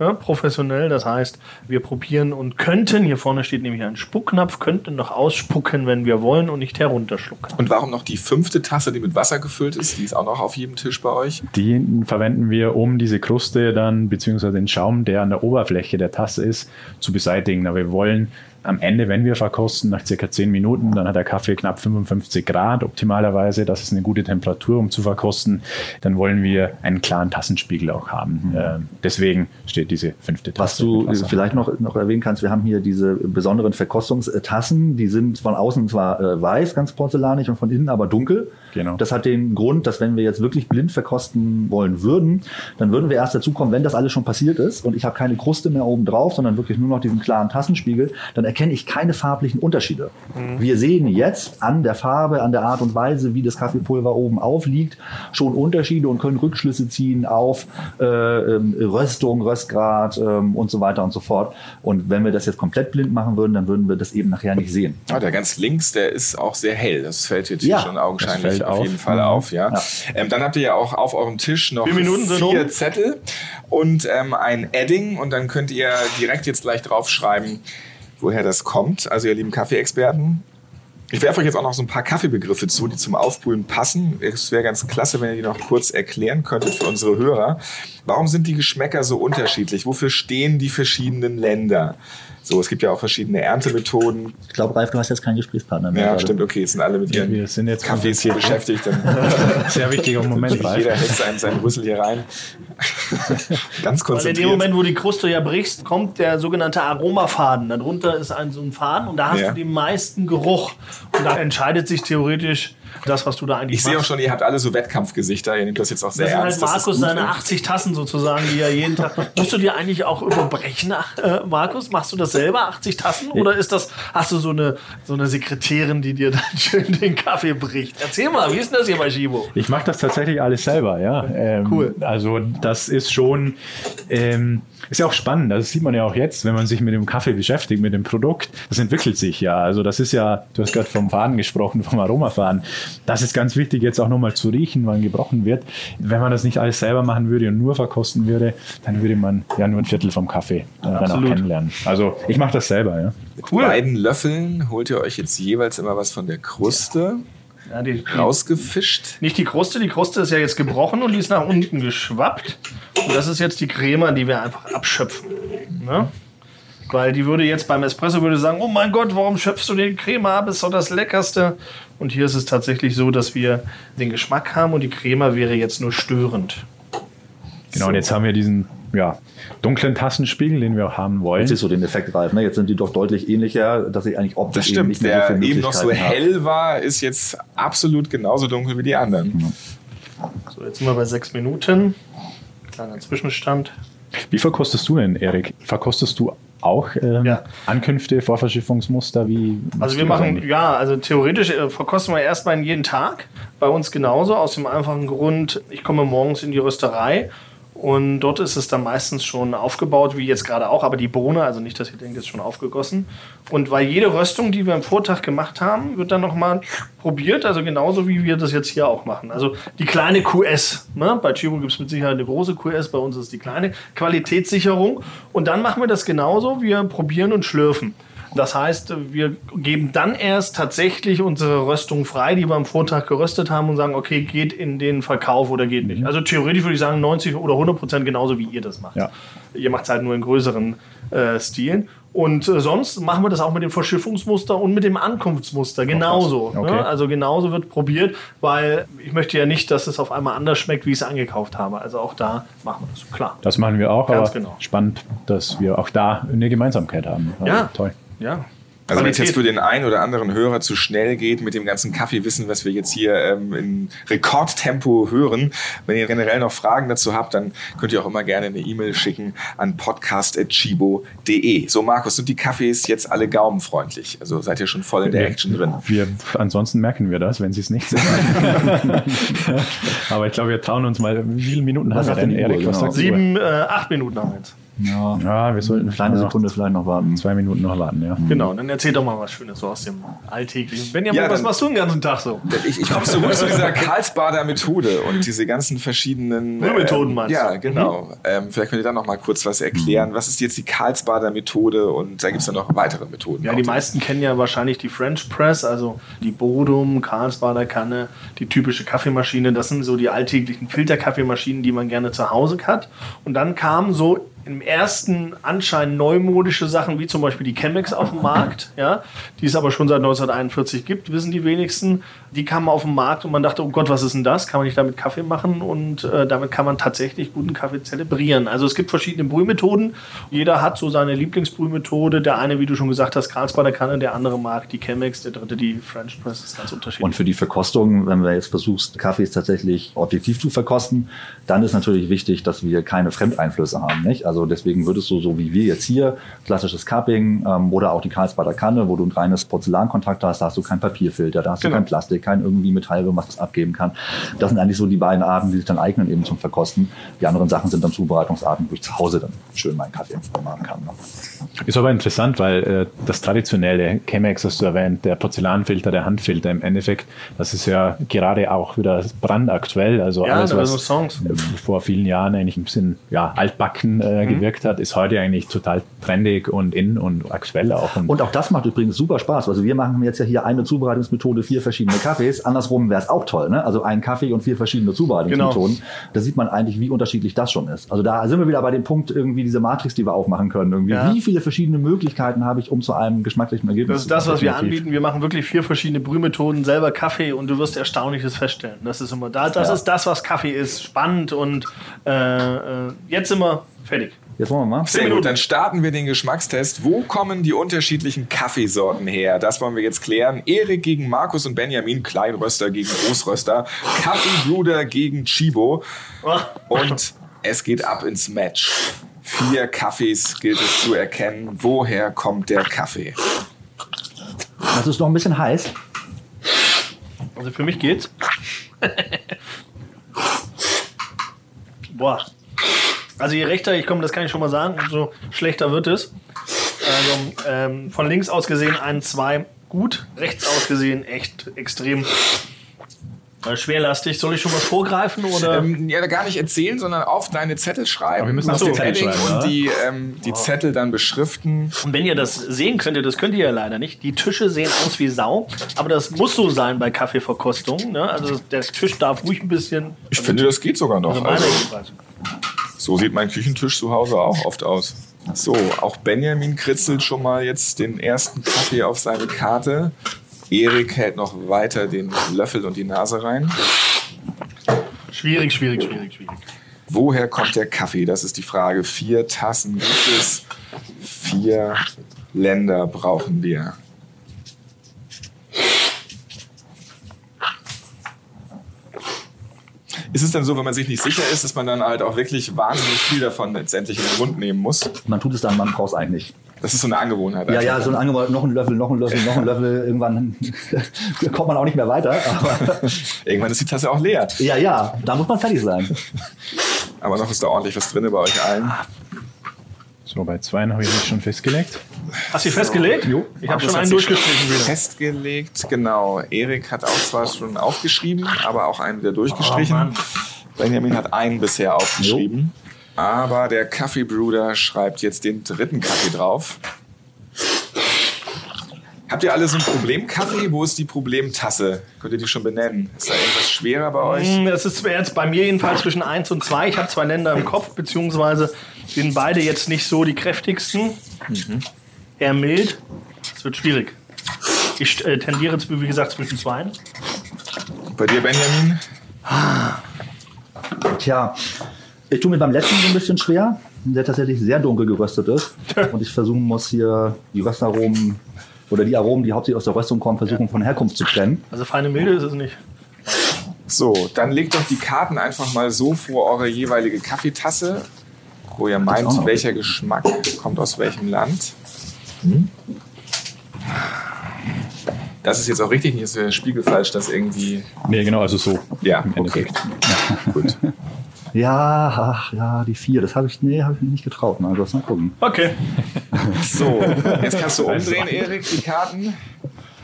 Ja, professionell, das heißt, wir probieren und könnten, hier vorne steht nämlich ein Spucknapf, könnten noch ausspucken, wenn wir wollen und nicht herunterschlucken. Und warum noch die fünfte Tasse, die mit Wasser gefüllt ist? Die ist auch noch auf jedem Tisch bei euch? Die verwenden wir, um diese Kruste dann, beziehungsweise den Schaum, der an der Oberfläche der Tasse ist, zu beseitigen. Aber wir wollen am Ende, wenn wir verkosten, nach circa 10 Minuten, dann hat der Kaffee knapp 55 Grad optimalerweise. Das ist eine gute Temperatur, um zu verkosten. Dann wollen wir einen klaren Tassenspiegel auch haben. Mhm. Äh, deswegen steht diese fünfte Tasse. Was du vielleicht noch, noch erwähnen kannst, wir haben hier diese besonderen Verkostungstassen. Die sind von außen zwar äh, weiß, ganz porzellanig und von innen aber dunkel. Genau. Das hat den Grund, dass wenn wir jetzt wirklich blind verkosten wollen würden, dann würden wir erst dazu kommen, wenn das alles schon passiert ist und ich habe keine Kruste mehr oben drauf, sondern wirklich nur noch diesen klaren Tassenspiegel, dann erkenne ich keine farblichen Unterschiede. Wir sehen jetzt an der Farbe, an der Art und Weise, wie das Kaffeepulver oben aufliegt, schon Unterschiede und können Rückschlüsse ziehen auf äh, ähm, Röstung, Röstgrad ähm, und so weiter und so fort. Und wenn wir das jetzt komplett blind machen würden, dann würden wir das eben nachher nicht sehen. Ah, der ganz links, der ist auch sehr hell. Das fällt jetzt Ja, hier schon augenscheinlich auf auf. jeden Fall Mhm. auf. Ja. Ja. Ähm, dann habt ihr ja auch auf eurem Tisch noch Vier Minuten sind vier. Zettel und ähm, ein Edding und dann könnt ihr direkt jetzt gleich draufschreiben, woher das kommt. Also ihr lieben Kaffeeexperten. Ich werfe euch jetzt auch noch so ein paar Kaffeebegriffe zu, die zum Aufbrühen passen. Es wäre ganz klasse, wenn ihr die noch kurz erklären könntet für unsere Hörer. Warum sind die Geschmäcker so unterschiedlich? Wofür stehen die verschiedenen Länder? So, es gibt ja auch verschiedene Erntemethoden. Ich glaube, Ralf, du hast jetzt keinen Gesprächspreispartner mehr. Ja, gerade. stimmt, okay, jetzt sind alle mit ihren Wir sind jetzt Kaffees hier beschäftigt. Dann Sehr wichtiger Moment, jeder Ralf. hält seinen, seinen Rüssel hier rein. Ganz Weil in dem konzentriert. Moment, wo die Kruste ja brichst, kommt der sogenannte Aromafaden. Darunter ist ein so ein Faden und da hast Ja. du den meisten Geruch. Und da entscheidet sich theoretisch das, was du da eigentlich ich sehe auch schon, ihr habt alle so Wettkampfgesichter. Ihr nehmt das jetzt auch sehr Das halt ernst. Das ist Markus gut. seine 80 Tassen sozusagen, die er jeden Tag. Musst du dir eigentlich auch überbrechen, äh, Markus? Machst du das selber, 80 Tassen? Oder ist das, hast du so eine, so eine Sekretärin, die dir dann schön den Kaffee bricht? Erzähl mal, wie ist denn das hier bei Shibo? Ich mache das tatsächlich alles selber, ja. Ähm, Cool. Also das ist schon, ähm, ist ja auch spannend. Das sieht man ja auch jetzt, wenn man sich mit dem Kaffee beschäftigt, mit dem Produkt. Das entwickelt sich ja. Also das ist ja, du hast gerade vom Faden gesprochen, vom Aromafaden. Das ist ganz wichtig, jetzt auch nochmal zu riechen, wann gebrochen wird. Wenn man das nicht alles selber machen würde und nur verkosten würde, dann würde man ja nur ein Viertel vom Kaffee äh, dann auch kennenlernen. Also ich mache das selber, ja. Mit beiden Löffeln holt ihr euch jetzt jeweils immer was von der Kruste Ja, die, die, rausgefischt. nicht die Kruste, die Kruste ist ja jetzt gebrochen und die ist nach unten geschwappt. Und das ist jetzt die Crema, die wir einfach abschöpfen. Ne? Weil die würde jetzt beim Espresso würde sagen, oh mein Gott, warum schöpfst du den Crema ab? Ist doch das Leckerste. Und hier ist es tatsächlich so, dass wir den Geschmack haben und die Crema wäre jetzt nur störend. Genau, und jetzt haben wir diesen ja, dunklen Tassenspiegel, den wir auch haben wollen. Jetzt ist so den Effekt, Ralf. Ne? Jetzt sind die doch deutlich ähnlicher, dass ich eigentlich optisch Das eben stimmt. nicht mehr so Der eben noch so habe. hell war, ist jetzt absolut genauso dunkel wie die anderen. So, jetzt sind wir bei sechs Minuten. Kleiner Zwischenstand. Wie verkostest du denn, Erik? Verkostest du auch ähm, Ja. Ankünfte, Vorverschiffungsmuster? Wie Also wir machen, ja, also theoretisch äh, verkosten wir erstmal jeden Tag. Bei uns genauso, aus dem einfachen Grund, ich komme morgens in die Rösterei und dort ist es dann meistens schon aufgebaut, wie jetzt gerade auch, aber die Bohne, also nicht, dass ihr denkt, ist schon aufgegossen. Und weil jede Röstung, die wir am Vortag gemacht haben, wird dann nochmal probiert, also genauso wie wir das jetzt hier auch machen. Also die kleine QS, ne? bei Chibo gibt es mit Sicherheit eine große QS, bei uns ist die kleine Qualitätssicherung. Und dann machen wir das genauso, wir probieren und schlürfen. Das heißt, wir geben dann erst tatsächlich unsere Röstung frei, die wir am Vortag geröstet haben und sagen, okay, geht in den Verkauf oder geht nicht. Also theoretisch würde ich sagen 90 oder 100 Prozent genauso wie ihr das macht. Ja. Ihr macht es halt nur in größeren äh, Stilen. Und äh, sonst machen wir das auch mit dem Verschiffungsmuster und mit dem Ankunftsmuster genauso. Okay. Ne? Also genauso wird probiert, weil ich möchte ja nicht, dass es auf einmal anders schmeckt, wie ich es angekauft habe. Also auch da machen wir das, klar. Das machen wir auch, Ganz aber genau. spannend, dass wir auch da eine Gemeinsamkeit haben. Also Ja. Toll. Ja. Also wenn es jetzt für den einen oder anderen Hörer zu schnell geht mit dem ganzen Kaffeewissen, was wir jetzt hier ähm, in Rekordtempo hören, wenn ihr generell noch Fragen dazu habt, dann könnt ihr auch immer gerne eine E-Mail schicken an podcast.chibo.de. So Markus, sind die Kaffees jetzt alle gaumenfreundlich? Also seid ihr schon voll in der Action drin? Wir, ansonsten merken wir das, wenn sie es nicht sind. aber ich glaube, wir trauen uns mal. Wie viele Minuten Was haben wir sagt denn, Erik? Genau. Sieben, äh, acht Minuten haben wir jetzt. Ja, Ja, wir sollten eine kleine Sekunde vielleicht noch warten. zwei Minuten noch warten. Ja. Genau, dann erzähl doch mal was Schönes so aus dem Alltäglichen. Benjamin, Ja, was machst du den ganzen Tag so? Ich, ich komme zurück zu dieser Karlsbader Methode und diese ganzen verschiedenen Brühmethoden ähm, meinst du? Ja, genau. Ähm, vielleicht könnt ihr da noch mal kurz was erklären. Was ist jetzt die Karlsbader Methode und da gibt es dann noch weitere Methoden. Ja, die meisten kennen ja wahrscheinlich die French Press, also die Bodum, Karlsbader Kanne, die typische Kaffeemaschine. Das sind so die alltäglichen Filterkaffeemaschinen, die man gerne zu Hause hat. Und dann kamen so im ersten Anschein neumodische Sachen, wie zum Beispiel die Chemex auf den Markt, ja, die es aber schon seit 1941 gibt, wissen die wenigsten. Die kamen auf den Markt und man dachte, oh Gott, was ist denn das? Kann man nicht damit Kaffee machen? Und äh, damit kann man tatsächlich guten Kaffee zelebrieren. Also es gibt verschiedene Brühmethoden. Jeder hat so seine Lieblingsbrühmethode. Der eine, wie du schon gesagt hast, Karlsbader Kanne, der andere mag die Chemex, der dritte die French Press. Das ist ganz unterschiedlich. Und für die Verkostung, wenn wir jetzt versuchst, Kaffees tatsächlich objektiv zu verkosten, dann ist natürlich wichtig, dass wir keine Fremdeinflüsse haben. Nicht? Also deswegen würdest du so wie wir jetzt hier, klassisches Cupping ähm, oder auch die Karlsbader Kanne, wo du ein reines Porzellankontakt hast, da hast du kein Papierfilter, da hast Genau. du kein Plastik, kein irgendwie Metall, was das abgeben kann. Das sind eigentlich so die beiden Arten, die sich dann eignen eben zum Verkosten. Die anderen Sachen sind dann Zubereitungsarten, wo ich zu Hause dann schön meinen Kaffee machen kann. Ne? Ist aber interessant, weil äh, das traditionelle Chemex hast du erwähnt, der Porzellanfilter, der Handfilter im Endeffekt, das ist ja gerade auch wieder brandaktuell. Also Ja, alles, was Songs. vor vielen Jahren eigentlich ein bisschen ja, altbacken äh, gewirkt hat, ist heute eigentlich total trendig und in und aktuell auch. Und auch das macht übrigens super Spaß. Also wir machen jetzt ja hier eine Zubereitungsmethode, vier verschiedene Kaffees. Andersrum wäre es auch toll, ne? Also ein Kaffee und vier verschiedene Zubereitungsmethoden. Da sieht man eigentlich, wie unterschiedlich das schon ist. Also da sind wir wieder bei dem Punkt irgendwie diese Matrix, die wir aufmachen können. Irgendwie. Ja. Wie viele verschiedene Möglichkeiten habe ich, um zu einem geschmacklichen Ergebnis Das ist das, was wir anbieten. Wir machen wirklich vier verschiedene Brühmethoden, selber Kaffee und du wirst Erstaunliches feststellen. Das ist immer da. Das Ja. ist das, was Kaffee ist. Spannend und äh, äh, jetzt sind wir fertig. Jetzt wollen wir mal. Sehr gut, dann starten wir den Geschmackstest. Wo kommen die unterschiedlichen Kaffeesorten her? Das wollen wir jetzt klären. Erik gegen Markus und Benjamin, Kleinröster gegen Großröster, Kaffeebruder gegen Chibo. Und es geht ab ins Match. Vier Kaffees gilt es zu erkennen. Woher kommt der Kaffee? Das ist noch ein bisschen heiß. Also für mich geht's. Boah. Also je rechter ich komme, das kann ich schon mal sagen, umso schlechter wird es. Also ähm, von links aus gesehen 1, 2 gut, rechts aus gesehen echt extrem äh, schwerlastig. Soll ich schon was vorgreifen oder? Ähm, ja, gar nicht erzählen, sondern auf deine Zettel schreiben. Aber wir müssen Auf auf die Zettel schreiben, und die, ähm, die Zettel dann beschriften. Und wenn ihr das sehen könntet, das könnt ihr ja leider nicht. Die Tische sehen aus wie Sau, aber das muss so sein bei Kaffeeverkostung. Ne? Also der Tisch darf ruhig ein bisschen. Ich finde, das geht sogar noch. also meiner Also. So sieht mein Küchentisch zu Hause auch oft aus. So, auch Benjamin kritzelt schon mal jetzt den ersten Kaffee auf seine Karte. Erik hält noch weiter den Löffel und die Nase rein. Schwierig, schwierig, schwierig, schwierig. Woher kommt der Kaffee? Das ist die Frage. Vier Tassen gibt es. Vier Länder brauchen wir. Ist es denn so, wenn man sich nicht sicher ist, dass man dann halt auch wirklich wahnsinnig viel davon letztendlich in den Mund nehmen muss? Man tut es dann, man braucht es eigentlich nicht. Das ist so eine Angewohnheit. Ja, einfach. ja, so ein Angebot, noch ein Löffel, noch ein Löffel, noch ein Löffel. Irgendwann kommt man auch nicht mehr weiter. Aber Irgendwann ist die Tasse auch leer. ja, ja, da muss man fertig sein. Aber noch ist da ordentlich was drin bei euch allen. So, bei zweien habe ich mich schon festgelegt. Hast du dich festgelegt? Jo. Ich habe schon einen durchgestrichen wieder. Festgelegt, genau. Erik hat auch zwar schon aufgeschrieben, aber auch einen wieder Oh, durchgestrichen. Mann. Benjamin hat einen bisher aufgeschrieben. Aber der Kaffeebruder schreibt jetzt den dritten Kaffee drauf. Habt ihr alle so ein Problemkaffee? Wo ist die Problemtasse? Könnt ihr die schon benennen? Ist da irgendwas schwerer bei euch? Das ist jetzt bei mir jedenfalls zwischen 1 und 2. Ich habe zwei Länder im Kopf, beziehungsweise sind beide jetzt nicht so die kräftigsten. Eher mild. Es wird schwierig. Ich äh, tendiere jetzt, wie gesagt, zwischen zwei. Bei dir, Benjamin? Tja, ich tue mir beim letzten so ein bisschen schwer, der tatsächlich sehr dunkel geröstet ist. Und ich versuchen muss, hier die Röstaromen oder die Aromen, die hauptsächlich aus der Röstung kommen, versuchen von Herkunft zu trennen. Also feine Milde ist es nicht. So, dann legt doch die Karten einfach mal so vor eure jeweilige Kaffeetasse, wo ihr meint, welcher Geschmack kommt aus welchem Land. Hm? Das ist jetzt auch richtig, nicht ist der Spiegel falsch, das irgendwie. Nee, genau, also so. Ja, im okay. Endeffekt. Gut. Ja, ach, ja, die vier, das habe ich, nee, habe ich mir nicht getraut. Mal, mal gucken. Okay, So, jetzt kannst du umdrehen, Erik, die Karten.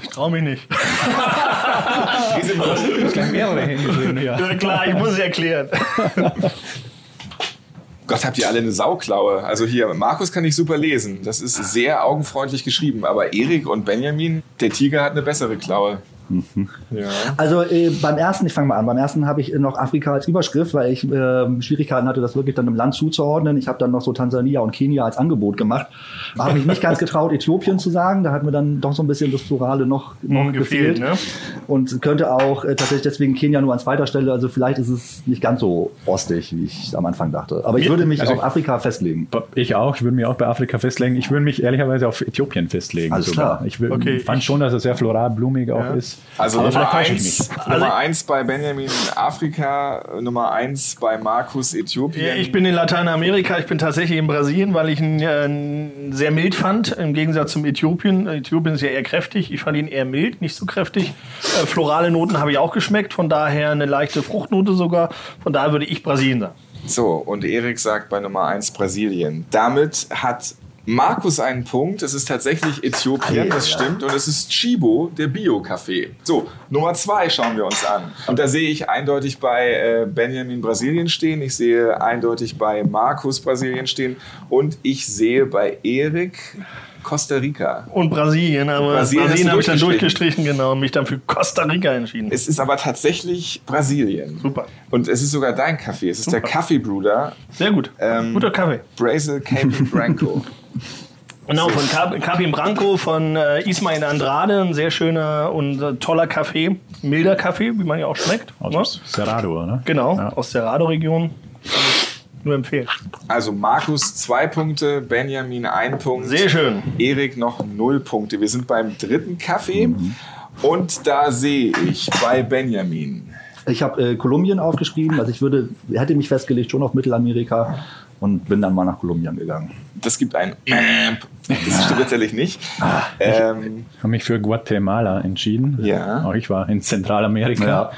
ich traue mich nicht. Die sind mehrere hingeschrieben, ja. Ja, klar, ich muss es erklären. Gott, habt ihr alle eine Sauklaue. Also hier, Markus kann ich super lesen. Das ist sehr augenfreundlich geschrieben. Aber Erik und Benjamin, der Tiger hat eine bessere Klaue. Ja. Also äh, beim ersten, ich fange mal an, beim ersten habe ich noch Afrika als Überschrift, weil ich äh, Schwierigkeiten hatte, das wirklich dann einem Land zuzuordnen. Ich habe dann noch so Tansania und Kenia als Angebot gemacht. Da habe ich nicht ganz getraut, Äthiopien zu sagen. Da hat mir dann doch so ein bisschen das Plurale noch, noch Hm, gefehlt, gefehlt. ne? Und könnte auch äh, tatsächlich deswegen Kenia nur an zweiter Stelle. Also vielleicht ist es nicht ganz so ostig, wie ich am Anfang dachte. Aber ich würde mich Also auf Afrika festlegen. Ich auch, ich würde mich auch bei Afrika festlegen. Ich würde mich ehrlicherweise auf Äthiopien festlegen. Alles sogar. klar. Ich wür- Okay, fand schon, dass er sehr floral, blumig auch Ja. ist. Also Aber Nummer eins. Nummer eins bei Benjamin Afrika, Nummer eins bei Markus Äthiopien. Ich bin in Lateinamerika, ich bin tatsächlich in Brasilien, weil ich ihn äh, sehr mild fand, im Gegensatz zum Äthiopien. Äthiopien ist ja eher kräftig, ich fand ihn eher mild, nicht so kräftig. Äh, florale Noten habe ich auch geschmeckt, von daher eine leichte Fruchtnote sogar. Von daher würde ich Brasilien sagen. So, und Erik sagt bei Nummer 1 Brasilien. Damit hat Markus einen Punkt. Es ist tatsächlich Äthiopien, das stimmt. Und es ist Chibo, der Bio-Kaffee. So, Nummer 2 schauen wir uns an. Und da sehe ich eindeutig bei äh, Benjamin Brasilien stehen. Ich sehe eindeutig bei Markus Brasilien stehen. Und ich sehe bei Erik Costa Rica. Und Brasilien, aber Brasilien Brasilien, habe ich dann durchgestrichen. genau, und mich dann für Costa Rica entschieden. Es ist aber tatsächlich Brasilien. Super. Und es ist sogar dein Kaffee. Es ist der Super. Kaffeebruder Sehr gut. Ähm, Guter Kaffee. Brasil Cape Branco. Genau, von Cap- Capim Branco, von äh, Ismail Andrade, ein sehr schöner und äh, toller Kaffee, milder Kaffee, wie man ja auch schmeckt. Aus ne? Cerrado, ne? Genau, Ja. aus der Rado-Region. Kann ich Nur empfehlen. Also Markus zwei Punkte, Benjamin ein Punkt. Sehr schön. Erik noch null Punkte. Wir sind beim dritten Kaffee. Und da sehe ich bei Benjamin. Ich habe äh, Kolumbien aufgeschrieben, also ich würde, hätte mich festgelegt schon auf Mittelamerika und bin dann mal nach Kolumbien gegangen. Das gibt ein Das stimmt tatsächlich nicht. Ähm, Ich habe mich für Guatemala entschieden. Ja. Auch ich war in Zentralamerika. Ja.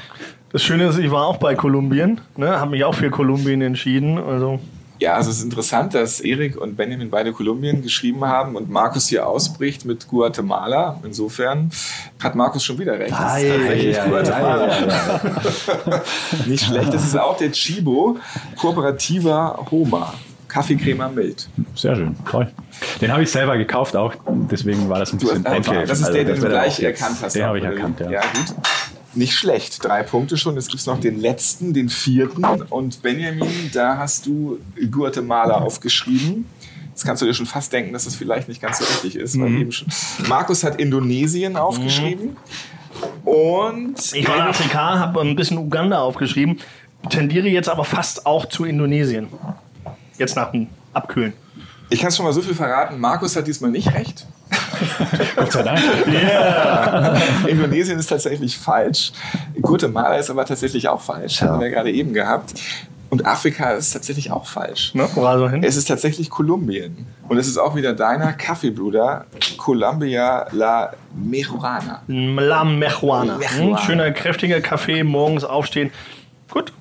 Das Schöne ist, ich war auch bei Kolumbien, ne, habe mich auch für Kolumbien entschieden. Also ja, also es ist interessant, dass Erik und Benjamin beide Kolumbien geschrieben haben und Markus hier ausbricht mit Guatemala. Insofern hat Markus schon wieder recht. Das ist tatsächlich Guatemala. Nicht schlecht. Das ist auch der Chibo Kooperativer Homa. Kaffeecrema mild. Sehr schön, toll. Den habe ich selber gekauft auch, deswegen war das ein Du bisschen hast, okay, das ist Also, der, den du gleich erkannt hast. Den habe ich erkannt, ja. Ja, gut. Nicht schlecht. Drei Punkte schon. Jetzt gibt es noch den letzten, den vierten. Und Benjamin, da hast du Guatemala aufgeschrieben. Jetzt kannst du dir schon fast denken, dass das vielleicht nicht ganz so richtig ist. schon. Markus hat Indonesien aufgeschrieben. Und ich war in Afrika, habe ein bisschen Uganda aufgeschrieben, tendiere jetzt aber fast auch zu Indonesien. Jetzt nach dem Abkühlen. ich kann schon mal so viel verraten. Markus hat diesmal nicht recht. Gott sei Dank. Indonesien ist tatsächlich falsch. Guatemala ist aber tatsächlich auch falsch. Hatten wir gerade eben gehabt. Und Afrika ist tatsächlich auch falsch. Ne? Wo war so hin? Es ist tatsächlich Kolumbien. Und es ist auch wieder deiner Kaffeebruder, Columbia La Mejuana. La Mejuana. Mejuana. Hm, schöner, kräftiger Kaffee, morgens aufstehen. Gut.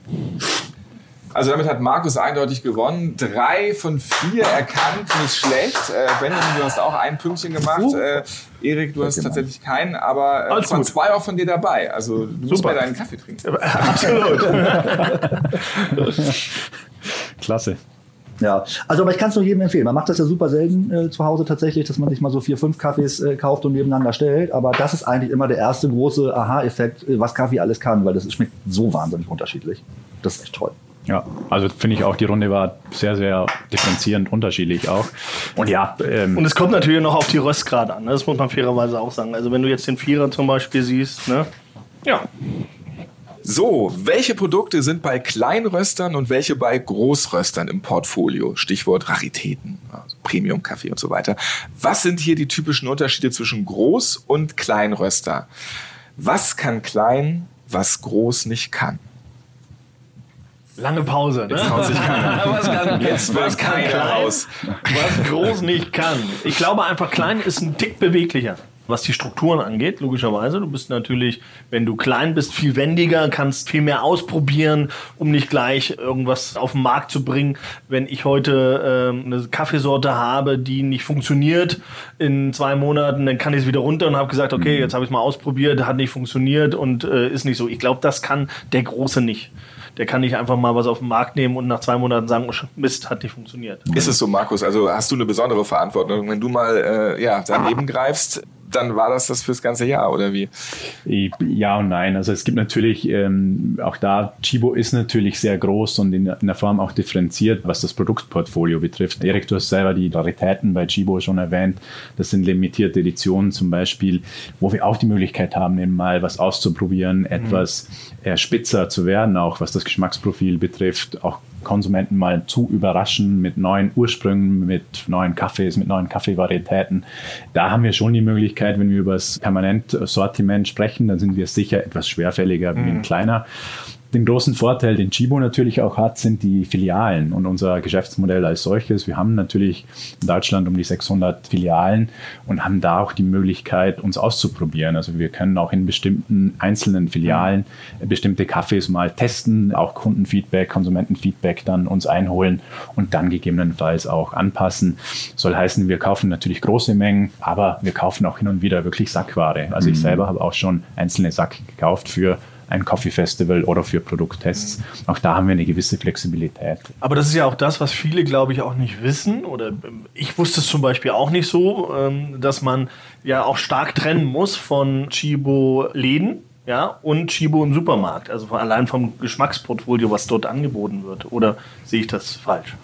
Also damit hat Markus eindeutig gewonnen. Drei von vier erkannt, nicht schlecht. Äh, Benjamin, du hast auch ein Pünktchen gemacht. Uh. Äh, Erik, du hast tatsächlich keinen, aber äh, waren gut. zwei auch von dir dabei. Also du musst Super. bei deinen Kaffee trinken. Absolut. Klasse. Ja, also aber ich kann es nur jedem empfehlen. Man macht das ja super selten äh, zu Hause tatsächlich, dass man sich mal so vier, fünf Kaffees äh, kauft und nebeneinander stellt. Aber das ist eigentlich immer der erste große Aha-Effekt, äh, was Kaffee alles kann, weil das schmeckt so wahnsinnig unterschiedlich. Das ist echt toll. Ja, also finde ich auch, die Runde war sehr, sehr differenzierend unterschiedlich auch. Und ja, ähm, Und es kommt natürlich noch auf die Röstgrade an. ne? Das muss man fairerweise auch sagen. Also wenn du jetzt den Vierer zum Beispiel siehst, ne? Ja. So, welche Produkte sind bei Kleinröstern und welche bei Großröstern im Portfolio? Stichwort Raritäten, also Premium-Kaffee und so weiter. Was sind hier die typischen Unterschiede zwischen Groß- und Kleinröster? Was kann klein, was groß nicht kann? Lange Pause. Ne? Jetzt haut sich keiner. was kann, Jetzt was kann klein, raus. was groß nicht kann. Ich glaube einfach, klein ist ein Tick beweglicher. Was die Strukturen angeht, logischerweise. Du bist natürlich, wenn du klein bist, viel wendiger, kannst viel mehr ausprobieren, um nicht gleich irgendwas auf den Markt zu bringen. Wenn ich heute ähm, eine Kaffeesorte habe, die nicht funktioniert in zwei Monaten, dann kann ich es wieder runter und habe gesagt, okay, jetzt habe ich es mal ausprobiert, hat nicht funktioniert und äh, ist nicht so. Ich glaube, das kann der Große nicht. Der kann nicht einfach mal was auf den Markt nehmen und nach zwei Monaten sagen, oh, Mist, hat nicht funktioniert. Ist es so, Markus? Also hast du eine besondere Verantwortung? Wenn du mal äh, ja, daneben greifst, dann war das das fürs ganze Jahr, oder wie? Ja und nein. Also es gibt natürlich ähm, auch da, Chibo ist natürlich sehr groß und in, in der Form auch differenziert, was das Produktportfolio betrifft. Erik, du hast selber die Raritäten bei Chibo schon erwähnt. Das sind limitierte Editionen zum Beispiel, wo wir auch die Möglichkeit haben, eben mal was auszuprobieren, etwas äh, spitzer zu werden, auch was das Geschmacksprofil betrifft, auch Konsumenten mal zu überraschen mit neuen Ursprüngen, mit neuen Kaffees, mit neuen Kaffeevarietäten. Da haben wir schon die Möglichkeit, wenn wir über das Permanent-Sortiment sprechen, dann sind wir sicher etwas schwerfälliger mhm. wie ein kleiner. Den großen Vorteil, den Chibo natürlich auch hat, sind die Filialen und unser Geschäftsmodell als solches. Wir haben natürlich in Deutschland um die 600 Filialen und haben da auch die Möglichkeit, uns auszuprobieren. Also wir können auch in bestimmten einzelnen Filialen bestimmte Kaffees mal testen, auch Kundenfeedback, Konsumentenfeedback dann uns einholen und dann gegebenenfalls auch anpassen. Soll heißen, wir kaufen natürlich große Mengen, aber wir kaufen auch hin und wieder wirklich Sackware. Also ich mhm. selber habe auch schon einzelne Sack gekauft für ein Coffee Festival oder für Produkttests. Auch da haben wir eine gewisse Flexibilität. Aber das ist ja auch das, was viele, glaube ich, auch nicht wissen. Oder ähm, ich wusste es zum Beispiel auch nicht so, ähm, dass man ja auch stark trennen muss von Chibo-Läden. Ja, und Chibo im Supermarkt, also allein vom Geschmacksportfolio, was dort angeboten wird. Oder sehe ich das falsch?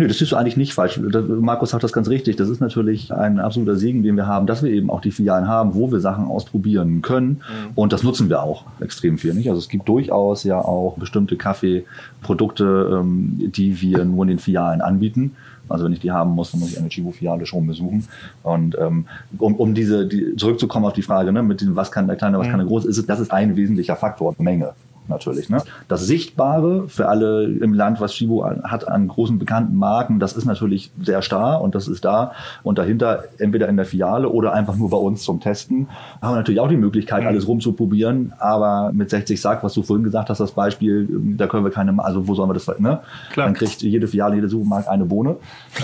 Nö, das ist eigentlich nicht falsch. Markus sagt das ganz richtig. Das ist natürlich ein absoluter Segen, den wir haben, dass wir eben auch die Filialen haben, wo wir Sachen ausprobieren können. Mhm. Und das nutzen wir auch extrem viel. Nicht? Also es gibt durchaus ja auch bestimmte Kaffeeprodukte, ähm, die wir nur in den Filialen anbieten. Also wenn ich die haben muss, dann muss ich eine Chibo-Filiale schon besuchen. Und ähm, um, um diese die, zurückzukommen auf die Frage, ne, mit dem, was kann der Kleine, was mhm. kann der Große, ist das ist ein wesentlicher Faktor, Menge natürlich. Ne? Das Sichtbare für alle im Land, was Shibo hat an großen bekannten Marken, das ist natürlich sehr starr und das ist da. Und dahinter, entweder in der Filiale oder einfach nur bei uns zum Testen, haben wir natürlich auch die Möglichkeit, alles rumzuprobieren. Aber mit 60 Sack, was du vorhin gesagt hast, das Beispiel, da können wir keine, also wo sollen wir das, ne? Klar. Dann kriegt jede Filiale, jeder Supermarkt eine Bohne.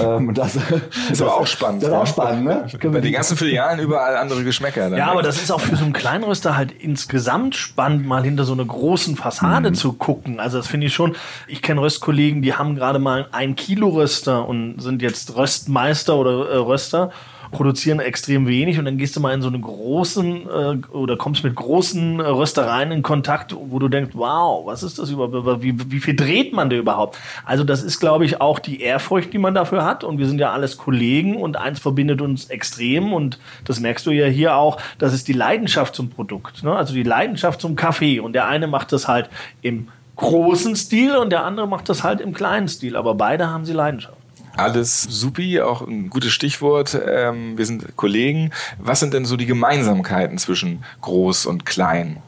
Ähm, das, ist aber auch spannend. Das ist auch spannend, ne? Bei den ganzen Filialen überall andere Geschmäcker. ja, aber das ist auch für so einen Kleinröster halt insgesamt spannend, mal hinter so eine großen Fassade mhm. zu gucken. Also das finde ich schon. Ich kenne Röstkollegen, die haben gerade mal ein Kilo Röster und sind jetzt Röstmeister oder äh, Röster produzieren extrem wenig und dann gehst du mal in so einen großen äh, oder kommst mit großen Röstereien in Kontakt, wo du denkst, wow, was ist das überhaupt? Wie, wie viel dreht man da überhaupt? Also das ist, glaube ich, auch die Ehrfurcht, die man dafür hat und wir sind ja alles Kollegen und eins verbindet uns extrem und das merkst du ja hier auch, das ist die Leidenschaft zum Produkt, ne? also die Leidenschaft zum Kaffee und der eine macht das halt im großen Stil und der andere macht das halt im kleinen Stil, aber beide haben sie Leidenschaft. Alles supi, auch ein gutes Stichwort. Ähm, wir sind Kollegen. Was sind denn so die Gemeinsamkeiten zwischen groß und klein?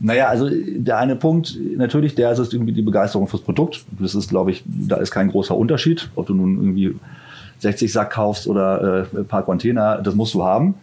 Naja, also der eine Punkt, natürlich, der ist irgendwie die Begeisterung fürs Produkt. Das ist, glaube ich, da ist kein großer Unterschied, ob du nun irgendwie 60 Sack kaufst oder äh, ein paar Container, das musst du haben.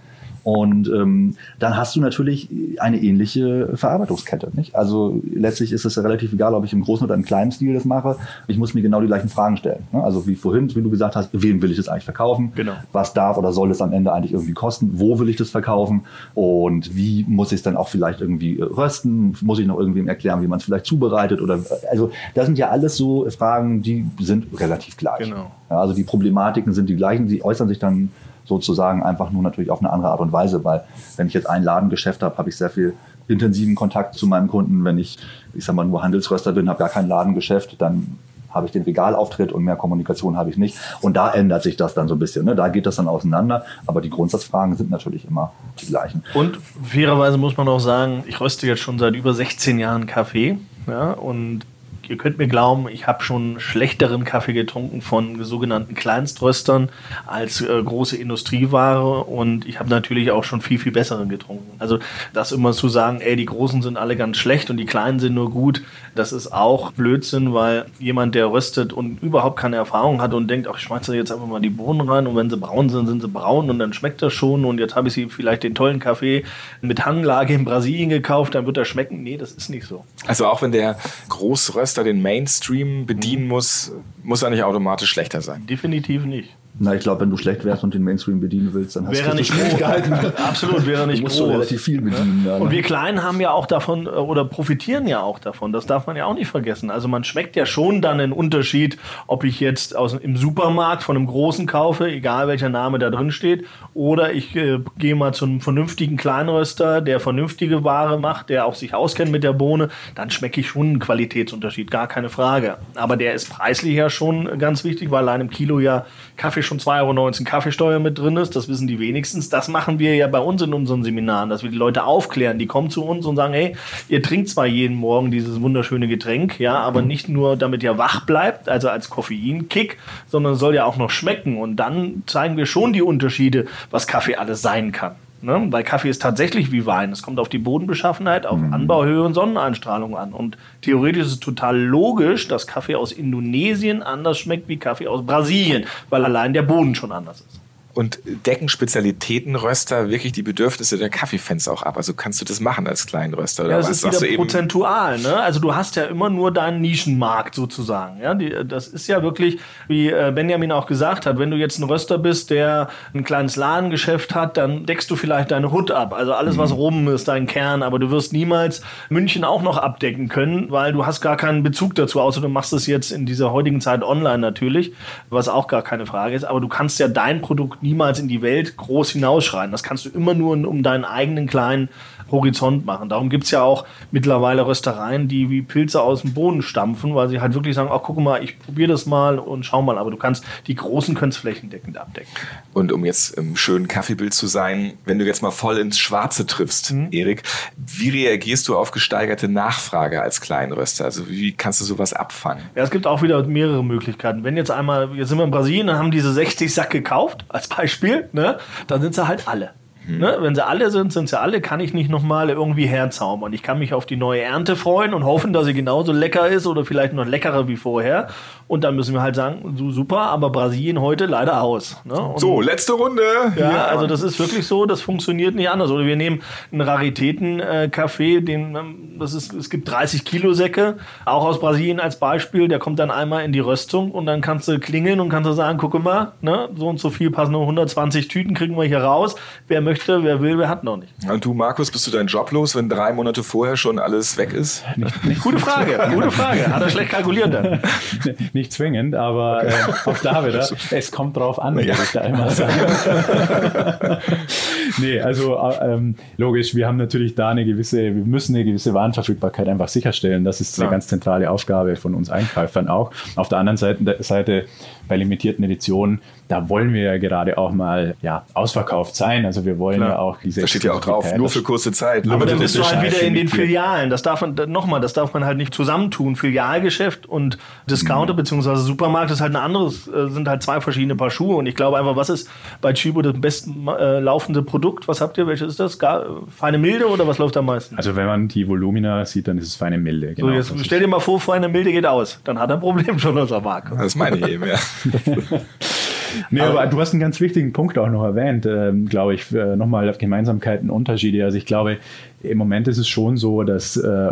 Und ähm, dann hast du natürlich eine ähnliche Verarbeitungskette. Nicht? Also letztlich ist es ja relativ egal, ob ich im großen oder im kleinen Stil das mache. Ich muss mir genau die gleichen Fragen stellen. Ne? Also wie vorhin, wie du gesagt hast, wem will ich das eigentlich verkaufen? Genau. Was darf oder soll es am Ende eigentlich irgendwie kosten? Wo will ich das verkaufen? Und wie muss ich es dann auch vielleicht irgendwie rösten? Muss ich noch irgendwem erklären, wie man es vielleicht zubereitet? Oder also das sind ja alles so Fragen, die sind relativ gleich. Genau. Ja, also die Problematiken sind die gleichen, sie äußern sich dann sozusagen einfach nur natürlich auf eine andere Art und Weise, weil wenn ich jetzt ein Ladengeschäft habe, habe ich sehr viel intensiven Kontakt zu meinem Kunden. Wenn ich, ich sag mal, nur Handelsröster bin, habe gar kein Ladengeschäft, dann habe ich den Regalauftritt und mehr Kommunikation habe ich nicht. Und da ändert sich das dann so ein bisschen. Ne? Da geht das dann auseinander. Aber die Grundsatzfragen sind natürlich immer die gleichen. Und fairerweise muss man auch sagen, ich röste jetzt schon seit über 16 Jahren Kaffee. Ja, und ihr könnt mir glauben, ich habe schon schlechteren Kaffee getrunken von sogenannten Kleinströstern als äh, große Industrieware und ich habe natürlich auch schon viel, viel besseren getrunken. Also das immer zu sagen, ey, die Großen sind alle ganz schlecht und die Kleinen sind nur gut, das ist auch Blödsinn, weil jemand, der röstet und überhaupt keine Erfahrung hat und denkt, ach, ich schmeiße jetzt einfach mal die Bohnen rein und wenn sie braun sind, sind sie braun und dann schmeckt das schon und jetzt habe ich sie vielleicht den tollen Kaffee mit Hanglage in Brasilien gekauft, dann wird er schmecken. Nee, das ist nicht so. Also auch wenn der Großröster Blockbuster den Mainstream bedienen muss, muss er nicht automatisch schlechter sein. Definitiv nicht. Na, ich glaube, wenn du schlecht wärst und den Mainstream bedienen willst, dann hast wäre du nicht Schwierigkeiten. Absolut, wäre nicht du musst groß. relativ viel bedienen. Ja, und wir Kleinen haben ja auch davon äh, oder profitieren ja auch davon. Das darf man ja auch nicht vergessen. Also man schmeckt ja schon dann einen Unterschied, ob ich jetzt aus, im Supermarkt von einem großen kaufe, egal welcher Name da drin steht, oder ich äh, gehe mal zu einem vernünftigen Kleinröster, der vernünftige Ware macht, der auch sich auskennt mit der Bohne, dann schmecke ich schon einen Qualitätsunterschied, gar keine Frage. Aber der ist preislich ja schon ganz wichtig, weil allein im Kilo ja Kaffee schon 2,19 Euro Kaffeesteuer mit drin ist. Das wissen die wenigstens. Das machen wir ja bei uns in unseren Seminaren, dass wir die Leute aufklären. Die kommen zu uns und sagen, hey, ihr trinkt zwar jeden Morgen dieses wunderschöne Getränk, ja, aber nicht nur damit ihr wach bleibt, also als Koffeinkick, sondern soll ja auch noch schmecken. Und dann zeigen wir schon die Unterschiede, was Kaffee alles sein kann. Ne? Weil Kaffee ist tatsächlich wie Wein. Es kommt auf die Bodenbeschaffenheit, auf Anbauhöhe und Sonneneinstrahlung an. Und theoretisch ist es total logisch, dass Kaffee aus Indonesien anders schmeckt wie Kaffee aus Brasilien, weil allein der Boden schon anders ist. Und decken Spezialitätenröster wirklich die Bedürfnisse der Kaffeefans auch ab? Also kannst du das machen als Kleinröster? Oder Ja, das was ist sagst wieder eben? prozentual. Ne? Also du hast ja immer nur deinen Nischenmarkt sozusagen. Ja? Die, das ist ja wirklich, wie äh, Benjamin auch gesagt hat, wenn du jetzt ein Röster bist, der ein kleines Ladengeschäft hat, dann deckst du vielleicht deine Hut ab. Also alles, Mhm. was rum ist, dein Kern. Aber du wirst niemals München auch noch abdecken können, weil du hast gar keinen Bezug dazu, außer du machst es jetzt in dieser heutigen Zeit online natürlich, was auch gar keine Frage ist. Aber du kannst ja dein Produkt niemals in die Welt groß hinausschreien. Das kannst du immer nur um deinen eigenen kleinen Horizont machen. Darum gibt es ja auch mittlerweile Röstereien, die wie Pilze aus dem Boden stampfen, weil sie halt wirklich sagen, ach guck mal, ich probiere das mal und schau mal. Aber du kannst, die Großen können es flächendeckend abdecken. Und um jetzt im schönen Kaffeebild zu sein, wenn du jetzt mal voll ins Schwarze triffst, Mhm. Erik, wie reagierst du auf gesteigerte Nachfrage als Kleinröster? Also wie kannst du sowas abfangen? Ja, es gibt auch wieder mehrere Möglichkeiten. Wenn jetzt einmal, jetzt sind wir in Brasilien, dann haben diese 60 Sack gekauft, als Beispiel, ne? dann sind sie halt alle. Ne? Wenn sie alle sind, sind sie alle, kann ich nicht nochmal irgendwie herzaubern. Ich kann mich auf die neue Ernte freuen und hoffen, dass sie genauso lecker ist oder vielleicht noch leckerer wie vorher. Und dann müssen wir halt sagen, so super, aber Brasilien heute leider aus. Ne? So, letzte Runde. ja, also das ist wirklich so, das funktioniert nicht anders. Oder wir nehmen einen Raritäten-Kaffee, den, ähm, das ist, es gibt 30 Kilo Säcke, auch aus Brasilien als Beispiel, der kommt dann einmal in die Röstung und dann kannst du klingeln und kannst du sagen, gucke mal, ne, so und so viel passen nur 120 Tüten, kriegen wir hier raus. Wer möchte, wer will, wer hat noch nicht. Und du, Markus, bist du deinen Job los, wenn drei Monate vorher schon alles weg ist? Gute Frage, gute Frage. Hat er schlecht kalkuliert dann. Nicht zwingend, aber äh, auch da wieder, es kommt drauf an, würde ich da immer sagen. nee, also äh, ähm, logisch, wir haben natürlich da eine gewisse, wir müssen eine gewisse Warenverfügbarkeit einfach sicherstellen. Das ist eine Klar. ganz zentrale Aufgabe von uns Einkäufern auch. Auf der anderen Seite, Seite bei limitierten Editionen, da wollen wir ja gerade auch mal ja, ausverkauft sein. Also wir wollen Klar. ja auch diese Da steht ja auch drauf, nur für kurze Zeit. Aber dann bist du halt wieder in den. Filialen. Das darf man, nochmal, das darf man halt nicht zusammentun. Filialgeschäft und Discounter bzw. Supermarkt ist halt ein anderes, äh, sind halt zwei verschiedene Paar Schuhe. Und ich glaube einfach, was ist bei Chibo das besten äh, laufende Produkt? Was habt ihr? Welches ist das? Gar, feine Milde oder was läuft am meisten? Also wenn man die Volumina sieht, dann ist es feine Milde. so, Genau. jetzt Das ist- stell dir mal vor, feine Milde geht aus. Dann hat er ein Problem schon, unser Markt. Das meine ich eben, ja. Nee, aber du hast einen ganz wichtigen Punkt auch noch erwähnt, ähm, glaube ich, äh, nochmal Gemeinsamkeiten, Unterschiede. Also ich glaube, im Moment ist es schon so, dass äh,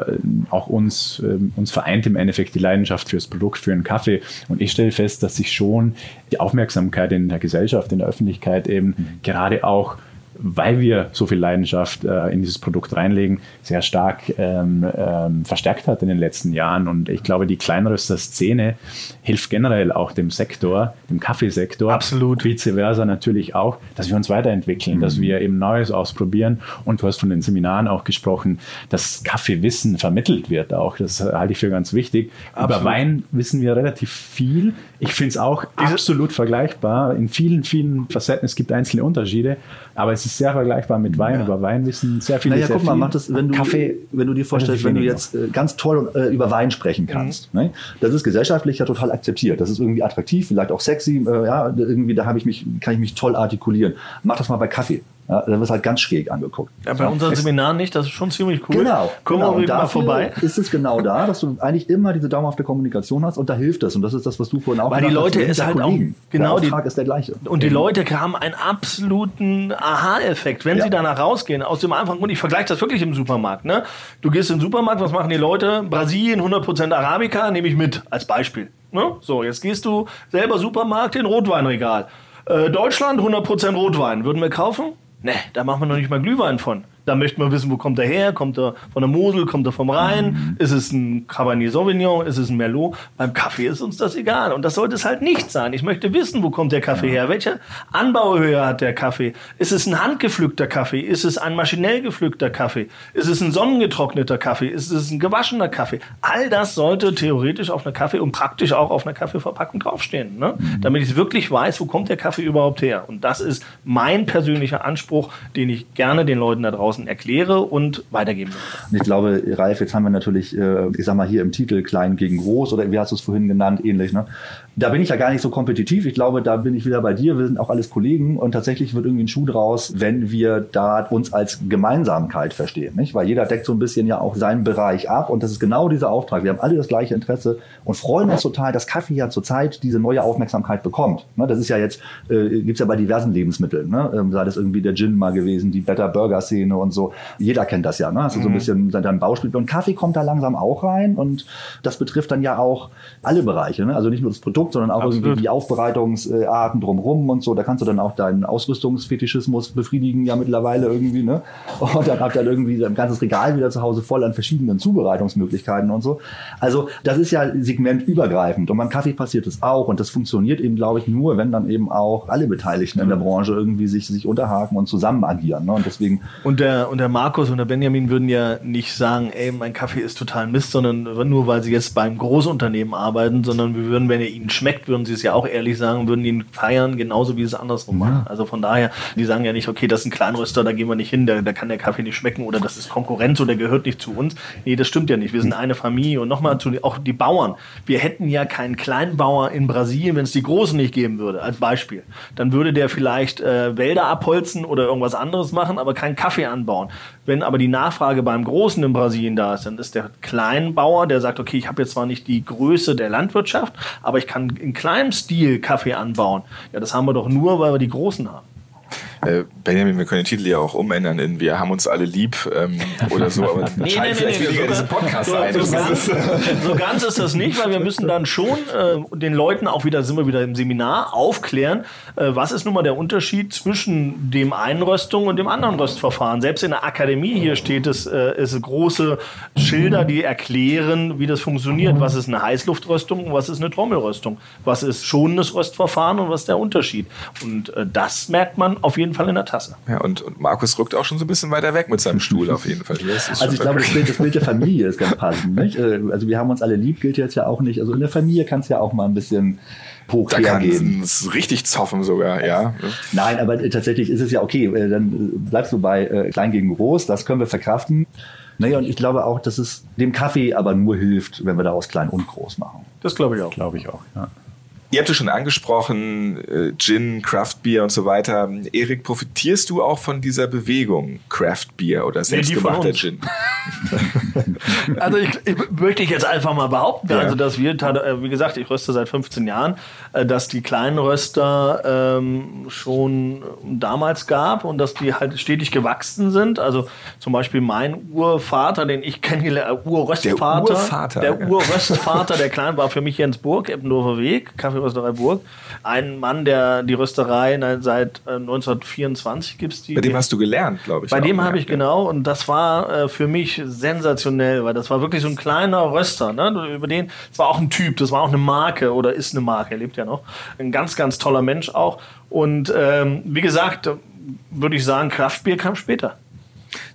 auch uns, ähm, uns vereint im Endeffekt die Leidenschaft fürs Produkt, für einen Kaffee. Und ich stelle fest, dass sich schon die Aufmerksamkeit in der Gesellschaft, in der Öffentlichkeit eben gerade auch weil wir so viel Leidenschaft äh, in dieses Produkt reinlegen, sehr stark ähm, ähm, verstärkt hat in den letzten Jahren. Und ich glaube, die Kleinröster-Szene hilft generell auch dem Sektor, dem Kaffeesektor. Absolut. Vice versa natürlich auch, dass wir uns weiterentwickeln, dass wir eben Neues ausprobieren. Und du hast von den Seminaren auch gesprochen, dass Kaffeewissen vermittelt wird auch. Das halte ich für ganz wichtig. Über Absolut. Wein wissen wir relativ viel. Ich finde es auch absolut vergleichbar. In vielen, vielen Facetten. Es gibt einzelne Unterschiede, aber es ist sehr vergleichbar mit Wein. Über Wein wissen sehr viele Naja, sehr guck mal, viel. mach das, wenn du, Kaffee, wenn du dir vorstellst, wenn du jetzt äh, ganz toll äh, über Wein sprechen kannst. Ne? Das ist gesellschaftlich ja total akzeptiert. Das ist irgendwie attraktiv, vielleicht auch sexy. Äh, ja, irgendwie da habe ich mich, kann ich mich toll artikulieren. Mach das mal bei Kaffee. Ja, da wird halt ganz schräg angeguckt. Ja, bei unseren Seminaren nicht, das ist schon ziemlich cool. Genau. Kommen genau. Und mal vorbei. ist es genau da, dass du eigentlich immer diese dauerhafte Kommunikation hast und da hilft es. Und das ist das, was du vorhin auch Weil die Leute hast, es der halt auch- Kollegen. genau, Der die- Auftrag ist der gleiche. Und die Leute haben einen absoluten Aha-Effekt, wenn Ja. sie danach rausgehen. Aus dem einfachen Grund, ich vergleiche das wirklich im Supermarkt. Ne? Du gehst in den Supermarkt, was machen die Leute? Brasilien, 100% Arabica, nehme ich mit als Beispiel. Ne? So, jetzt gehst du selber Supermarkt in Rotweinregal. Äh, Deutschland, 100% Rotwein. Würden wir kaufen? Ne, da machen wir noch nicht mal Glühwein von. Da möchte man wissen, wo kommt er her? Kommt er von der Mosel? Kommt er vom Rhein? Mhm. Ist es ein Cabernet Sauvignon? Ist es ein Merlot? Beim Kaffee ist uns das egal. Und das sollte es halt nicht sein. Ich möchte wissen, wo kommt der Kaffee ja. her? Welche Anbauhöhe hat der Kaffee? Ist es ein handgepflückter Kaffee? Ist es ein maschinell gepflückter Kaffee? Ist es ein sonnengetrockneter Kaffee? Ist es ein gewaschener Kaffee? All das sollte theoretisch auf einer Kaffee und praktisch auch auf einer Kaffeeverpackung draufstehen. Ne? Mhm. Damit ich wirklich weiß, wo kommt der Kaffee überhaupt her? Und das ist mein persönlicher Anspruch, den ich gerne den Leuten da draußen erkläre und weitergeben möchte. Ich glaube, Ralf, jetzt haben wir natürlich, äh, ich sag mal hier im Titel klein gegen groß oder wie hast du es vorhin genannt, ähnlich. Ne? Da bin ich ja gar nicht so kompetitiv. Ich glaube, da bin ich wieder bei dir. Wir sind auch alles Kollegen und tatsächlich wird irgendwie ein Schuh draus, wenn wir da uns als Gemeinsamkeit verstehen. Nicht? Weil jeder deckt so ein bisschen ja auch seinen Bereich ab und das ist genau dieser Auftrag. Wir haben alle das gleiche Interesse und freuen uns total, dass Kaffee ja zurzeit diese neue Aufmerksamkeit bekommt. Ne? Das ist ja jetzt, äh, gibt's ja bei diversen Lebensmitteln. Ne? Ähm, sei das irgendwie der Gin mal gewesen, die Better Burger-Szene und so. Jeder kennt das ja. Ne? Hast du so ein mhm. bisschen dein Bauspiel. Und Kaffee kommt da langsam auch rein und das betrifft dann ja auch alle Bereiche. Ne? Also nicht nur das Produkt, Produkt, sondern auch Absolut. irgendwie die Aufbereitungsarten drumherum und so. Da kannst du dann auch deinen Ausrüstungsfetischismus befriedigen ja mittlerweile irgendwie. Ne? Und dann habt ihr irgendwie ein ganzes Regal wieder zu Hause voll an verschiedenen Zubereitungsmöglichkeiten und so. Also das ist ja segmentübergreifend und beim Kaffee passiert es auch und das funktioniert eben, glaube ich, nur, wenn dann eben auch alle Beteiligten in der Branche irgendwie sich, sich unterhaken und zusammen agieren. Ne? Und deswegen. Und der, und der Markus und der Benjamin würden ja nicht sagen, ey, mein Kaffee ist total Mist, sondern nur weil sie jetzt beim Großunternehmen arbeiten, sondern wir würden, wenn ihr ihnen schmeckt, würden sie es ja auch ehrlich sagen, würden ihn feiern, genauso wie es andersrum ja. machen. Also von daher, die sagen ja nicht, okay, das ist ein Kleinröster, da gehen wir nicht hin, da, da kann der Kaffee nicht schmecken oder das ist Konkurrenz oder gehört nicht zu uns. Nee, das stimmt ja nicht. Wir sind eine Familie und nochmal zu auch die Bauern. Wir hätten ja keinen Kleinbauer in Brasilien, wenn es die Großen nicht geben würde, als Beispiel. Dann würde der vielleicht äh, Wälder abholzen oder irgendwas anderes machen, aber keinen Kaffee anbauen. Wenn aber die Nachfrage beim Großen in Brasilien da ist, dann ist der Kleinbauer, der sagt, okay, ich habe jetzt zwar nicht die Größe der Landwirtschaft, aber ich kann in kleinem Stil Kaffee anbauen. Ja, das haben wir doch nur, weil wir die Großen haben. Äh, Benjamin, wir können den Titel ja auch umändern in Wir haben uns alle lieb ähm, oder so, aber nee, nee, nee, vielleicht nee, weniger diesen Podcast so, ein. So, ganz, so ganz ist das nicht, weil wir müssen dann schon äh, den Leuten auch wieder, sind wir wieder im Seminar, aufklären, äh, was ist nun mal der Unterschied zwischen dem einen Röstung und dem anderen Röstverfahren. Selbst in der Akademie hier steht es, äh, es große Schilder, die erklären, wie das funktioniert. Was ist eine Heißluftröstung und was ist eine Trommelröstung? Was ist schonendes Röstverfahren und was ist der Unterschied? Und äh, das merkt man auf jeden Fall in der Tasse. Ja, und, und Markus rückt auch schon so ein bisschen weiter weg mit seinem Stuhl auf jeden Fall. Also ich glaube, das Bild, das Bild, der Familie ist ganz passend. Nicht? Äh, also wir haben uns alle lieb, gilt jetzt ja auch nicht. Also in der Familie kann es ja auch mal ein bisschen hoch da hergehen. es richtig zoffen sogar, ja. Nein, aber tatsächlich ist es ja okay. Äh, dann bleibst du bei äh, klein gegen groß. Das können wir verkraften. Naja, und ich glaube auch, dass es dem Kaffee aber nur hilft, wenn wir daraus klein und groß machen. Das glaube ich auch. Glaube ich auch, ja. Ihr habt es schon angesprochen, äh, Gin, Craft Beer und so weiter. Erik, profitierst du auch von dieser Bewegung Craft Beer oder selbstgemachter nee, Gin? also ich, ich, möchte ich jetzt einfach mal behaupten, ja. also dass wir, äh, wie gesagt, ich röste seit 15 Jahren, äh, dass die kleinen Röster ähm, schon damals gab und dass die halt stetig gewachsen sind. Also zum Beispiel mein Urvater, den ich kennengelernt, Urröstvater, der Urvater, der Urröstvater, der Klein war für mich Jens Burg, Eppendorfer Weg, Kaffee Rösterei Burg. Ein Mann, der die Rösterei seit 1924 gibt es die. Bei dem hast du gelernt, glaube ich. Bei dem habe ich genau und das war äh, für mich sensationell, weil das war wirklich so ein kleiner Röster. Ne? Über den, das war auch ein Typ, das war auch eine Marke oder ist eine Marke, er lebt ja noch. Ein ganz, ganz toller Mensch auch. Und ähm, wie gesagt, würde ich sagen, Kraftbier kam später.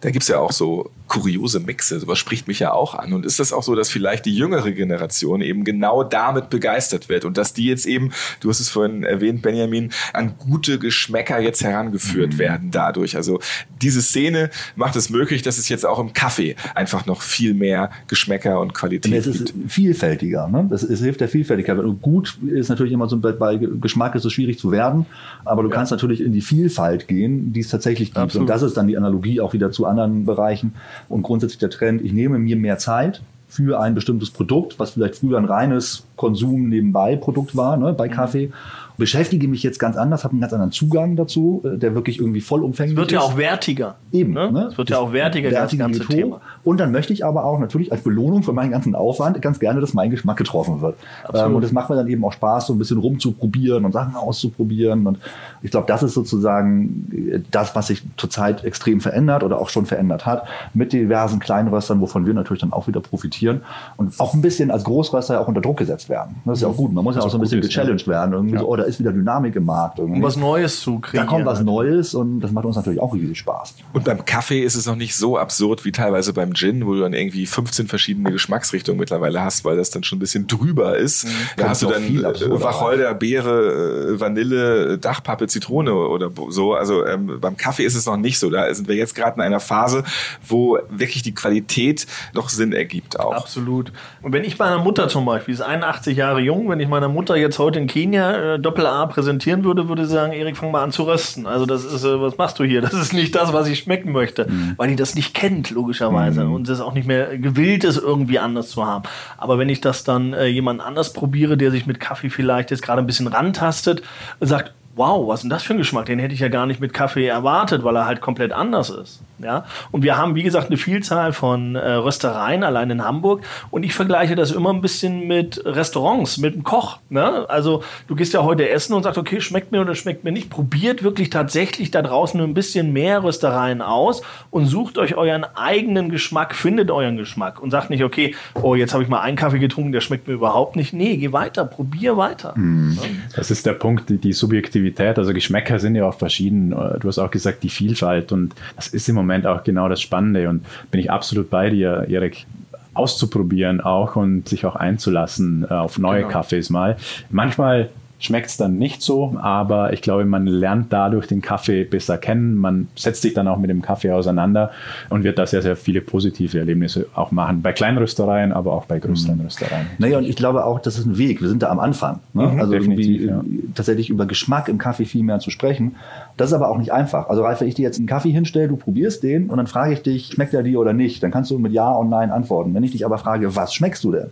Da gibt es ja auch so kuriose Mixe. Sowas spricht mich ja auch an. Und ist das auch so, dass vielleicht die jüngere Generation eben genau damit begeistert wird und dass die jetzt eben, du hast es vorhin erwähnt, Benjamin, an gute Geschmäcker jetzt herangeführt mhm. werden dadurch. Also diese Szene macht es möglich, dass es jetzt auch im Kaffee einfach noch viel mehr Geschmäcker und Qualität gibt. Es ist vielfältiger. Ne? Das, es hilft der Vielfältigkeit. Und gut ist natürlich immer so, bei Geschmack ist es schwierig zu werden, aber du ja. kannst natürlich in die Vielfalt gehen, die es tatsächlich gibt. Absolut. Und das ist dann die Analogie auch wieder zu anderen Bereichen und grundsätzlich der Trend, ich nehme mir mehr Zeit für ein bestimmtes Produkt, was vielleicht früher ein reines Konsum nebenbei Produkt war, ne, bei Kaffee beschäftige mich jetzt ganz anders, habe einen ganz anderen Zugang dazu, äh, der wirklich irgendwie vollumfänglich Es wird ja ist. auch wertiger. Eben. Ne? Ne? Es wird ja auch wertiger, das Wertige ganze geht hoch. Thema. Und dann möchte ich aber auch natürlich als Belohnung für meinen ganzen Aufwand ganz gerne, dass mein Geschmack getroffen wird. Ähm, und es macht mir dann eben auch Spaß, so ein bisschen rumzuprobieren und Sachen auszuprobieren. Und ich glaube, das ist sozusagen äh, das, was sich zurzeit extrem verändert oder auch schon verändert hat, mit diversen Kleinröstern, wovon wir natürlich dann auch wieder profitieren und auch ein bisschen als Großröster auch unter Druck gesetzt werden. Das ist ja auch gut. Man muss ja auch so ein bisschen gechallenged werden. Irgendwie Ja. so, oh, da ist wieder Dynamik im Markt. Irgendwie. Um was Neues zu da kreieren. kommt was Neues und das macht uns natürlich auch riesig Spaß. Und beim Kaffee ist es noch nicht so absurd wie teilweise beim Gin, wo du dann irgendwie 15 verschiedene Geschmacksrichtungen mittlerweile hast, weil das dann schon ein bisschen drüber ist. Da hast du dann viel äh. Wacholder, Beere, äh, Vanille, Dachpappe, Zitrone oder so. Also ähm, beim Kaffee ist es noch nicht so. Da sind wir jetzt gerade in einer Phase, wo wirklich die Qualität noch Sinn ergibt auch. Absolut. Und wenn ich meiner Mutter zum Beispiel, die ist 81 Jahre jung, wenn ich meiner Mutter jetzt heute in Kenia äh, Doppel-A präsentieren würde, würde sie sagen, Erik, fang mal an zu rösten. Also das ist, äh, was machst du hier? Das ist nicht das, was ich schmecken möchte. Weil die das nicht kennt, logischerweise. Und das auch nicht mehr gewillt ist, irgendwie anders zu haben. Aber wenn ich das dann äh, jemand anders probiere, der sich mit Kaffee vielleicht jetzt gerade ein bisschen rantastet, sagt, wow, was ist denn das für ein Geschmack? Den hätte ich ja gar nicht mit Kaffee erwartet, weil er halt komplett anders ist. Ja? Und wir haben, wie gesagt, eine Vielzahl von äh, Röstereien allein in Hamburg. Und ich vergleiche das immer ein bisschen mit Restaurants, mit dem Koch. Ne? Also du gehst ja heute essen und sagst, okay, schmeckt mir oder schmeckt mir nicht. Probiert wirklich tatsächlich da draußen nur ein bisschen mehr Röstereien aus und sucht euch euren eigenen Geschmack, findet euren Geschmack und sagt nicht, okay, oh, jetzt habe ich mal einen Kaffee getrunken, der schmeckt mir überhaupt nicht. Nee, geh weiter, probier weiter. Das ist der Punkt, die, die Subjektivität. Also Geschmäcker sind ja auch verschieden. Du hast auch gesagt, die Vielfalt. Und das ist im Moment auch genau das Spannende. Und bin ich absolut bei dir, Erik auszuprobieren auch und sich auch einzulassen äh, auf neue Genau. Kaffees mal. Manchmal schmeckt es dann nicht so, aber ich glaube, man lernt dadurch den Kaffee besser kennen. Man setzt sich dann auch mit dem Kaffee auseinander und wird da sehr, sehr viele positive Erlebnisse auch machen. Bei Kleinröstereien, aber auch bei größeren Röstereien. Naja, und ich glaube auch, das ist ein Weg. Wir sind da am Anfang. Ne? also definitiv, irgendwie tatsächlich über Geschmack im Kaffee viel mehr zu sprechen. Das ist aber auch nicht einfach. Also Ralf, wenn ich dir jetzt einen Kaffee hinstelle, du probierst den und dann frage ich dich, schmeckt er dir oder nicht? Dann kannst du mit Ja und Nein antworten. Wenn ich dich aber frage, was schmeckst du denn?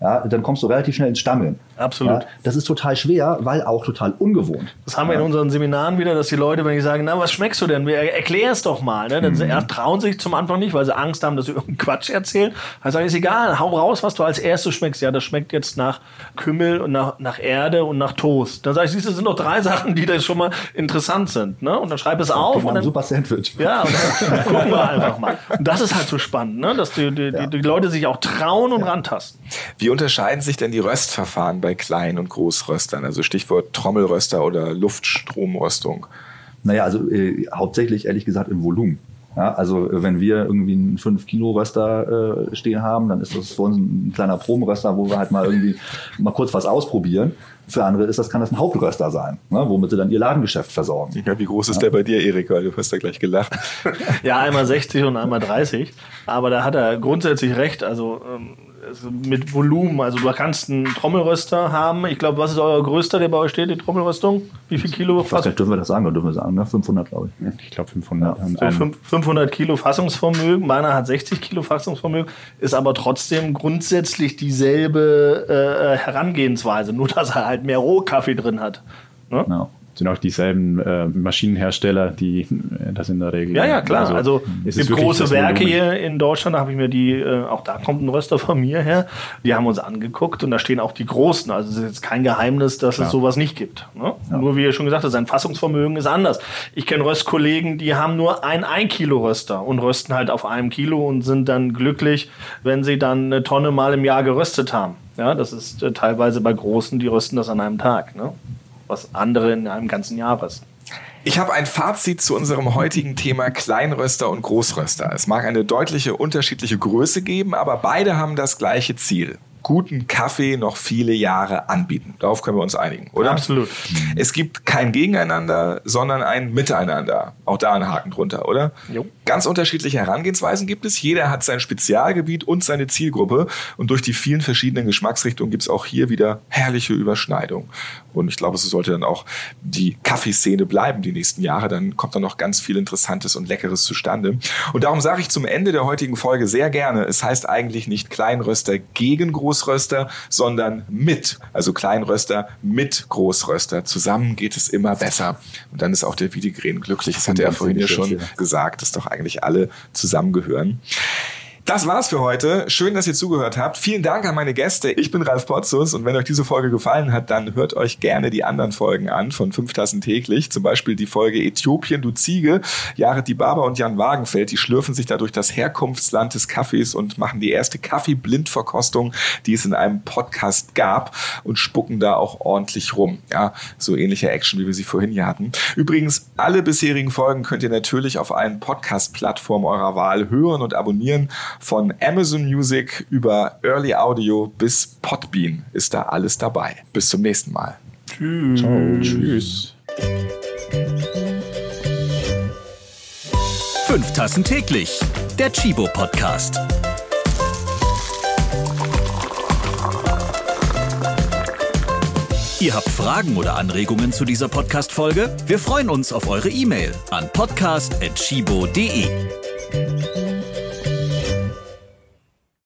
Ja, dann kommst du relativ schnell ins Stammeln. Absolut. Ja, das ist total schwer, weil auch total ungewohnt. Das haben wir in unseren Seminaren wieder, dass die Leute, wenn ich sage, na, was schmeckst du denn? Er- Erklär es doch mal. Ne? Dann Mhm. trauen sich zum Anfang nicht, weil sie Angst haben, dass sie irgendeinen Quatsch erzählen. Dann sage ich, ist egal, hau raus, was du als erstes schmeckst. Ja, das schmeckt jetzt nach Kümmel und nach, nach Erde und nach Toast. Dann sage ich, siehst du, das sind doch drei Sachen, die da schon mal interessant sind. Ne? Und dann schreib es auf. Auf Und ein dann, super Sandwich. ja, und dann gucken wir einfach mal. Und das ist halt so spannend, ne? dass die, die, die, die Leute sich auch trauen und rantasten. Wie unterscheiden sich denn die Röstverfahren bei Klein- und Großröstern? Also Stichwort Trommelröster oder Luftstromröstung. Naja, also äh, hauptsächlich ehrlich gesagt im Volumen. Ja, also äh, wenn wir irgendwie einen 5-Kilo-Röster äh, stehen haben, dann ist das für uns ein kleiner Probenröster, wo wir halt mal irgendwie mal kurz was ausprobieren. Für andere ist das, kann das ein Hauptröster sein, ne, womit sie dann ihr Ladengeschäft versorgen. Ja, wie groß ist der bei dir, Erik? Weil du hast da gleich gelacht. Ja, einmal 60 und einmal 30. Aber da hat er grundsätzlich recht. Also ähm, es- mit Volumen. Also du kannst einen Trommelröster haben. Ich glaube, was ist euer größter, der bei euch steht, die Trommelröstung? Wie viel Kilo? Ich weiß nicht, dürfen wir das sagen? Oder dürfen wir sagen, ne? 500, glaube ich. Ich glaube 500. Und So ein- fünf- 500 Kilo Fassungsvermögen. Meiner hat 60 Kilo Fassungsvermögen, ist aber trotzdem grundsätzlich dieselbe äh, Herangehensweise, nur dass er halt mehr Rohkaffee drin hat. Ne? Ja. Sind auch dieselben äh, Maschinenhersteller, die äh, das in der Regel. Ja, ja, klar. Also, es es gibt große Werke hier in Deutschland, da habe ich mir die, äh, auch da kommt ein Röster von mir her, die haben uns angeguckt und da stehen auch die Großen. Also es ist jetzt kein Geheimnis, dass es sowas nicht gibt. Ne? Nur wie ihr schon gesagt habt, sein Fassungsvermögen ist anders. Ich kenne Röstkollegen, die haben nur ein 1 Kilo Röster und rösten halt auf einem Kilo und sind dann glücklich, wenn sie dann eine Tonne mal im Jahr geröstet haben. Ja, das ist äh, teilweise bei Großen, die rösten das an einem Tag. Ne? Was andere in einem ganzen Jahr rösten. Ich habe ein Fazit zu unserem heutigen Thema Kleinröster und Großröster. Es mag eine deutliche unterschiedliche Größe geben, aber beide haben das gleiche Ziel. Guten Kaffee noch viele Jahre anbieten. Darauf können wir uns einigen, oder? Absolut. Es gibt kein Gegeneinander, sondern ein Miteinander. Auch da ein Haken drunter, oder? Jo. Ganz unterschiedliche Herangehensweisen gibt es. Jeder hat sein Spezialgebiet und seine Zielgruppe. Und durch die vielen verschiedenen Geschmacksrichtungen gibt es auch hier wieder herrliche Überschneidungen. Und ich glaube, so sollte dann auch die Kaffeeszene bleiben die nächsten Jahre. Dann kommt da noch ganz viel Interessantes und Leckeres zustande. Und darum sage ich zum Ende der heutigen Folge sehr gerne, es heißt eigentlich nicht Kleinröster gegen Großröster, sondern mit. Also Kleinröster mit Großröster. Zusammen geht es immer besser. Und dann ist auch der Wiedegren glücklich. Das hat er vorhin ja schon gesagt, dass doch eigentlich alle zusammengehören. Das war's für heute. Schön, dass ihr zugehört habt. Vielen Dank an meine Gäste. Ich bin Ralf Potzus und wenn euch diese Folge gefallen hat, dann hört euch gerne die anderen Folgen an von fünf Tassen täglich. Zum Beispiel die Folge Äthiopien, du Ziege. Jared Dibaba und Jan Wagenfeld, die schlürfen sich da durch das Herkunftsland des Kaffees und machen die erste Kaffee-Blindverkostung, die es in einem Podcast gab und spucken da auch ordentlich rum. Ja, so ähnliche Action, wie wir sie vorhin hier hatten. Übrigens, alle bisherigen Folgen könnt ihr natürlich auf allen Podcast-Plattformen eurer Wahl hören und abonnieren. Von Amazon Music über Early Audio bis Podbean ist da alles dabei. Bis zum nächsten Mal. Tschüss. Ciao. Tschüss. Fünf Tassen täglich. Der Chibo Podcast. Ihr habt Fragen oder Anregungen zu dieser Podcast-Folge? Wir freuen uns auf eure E-Mail an podcast.chibo.de.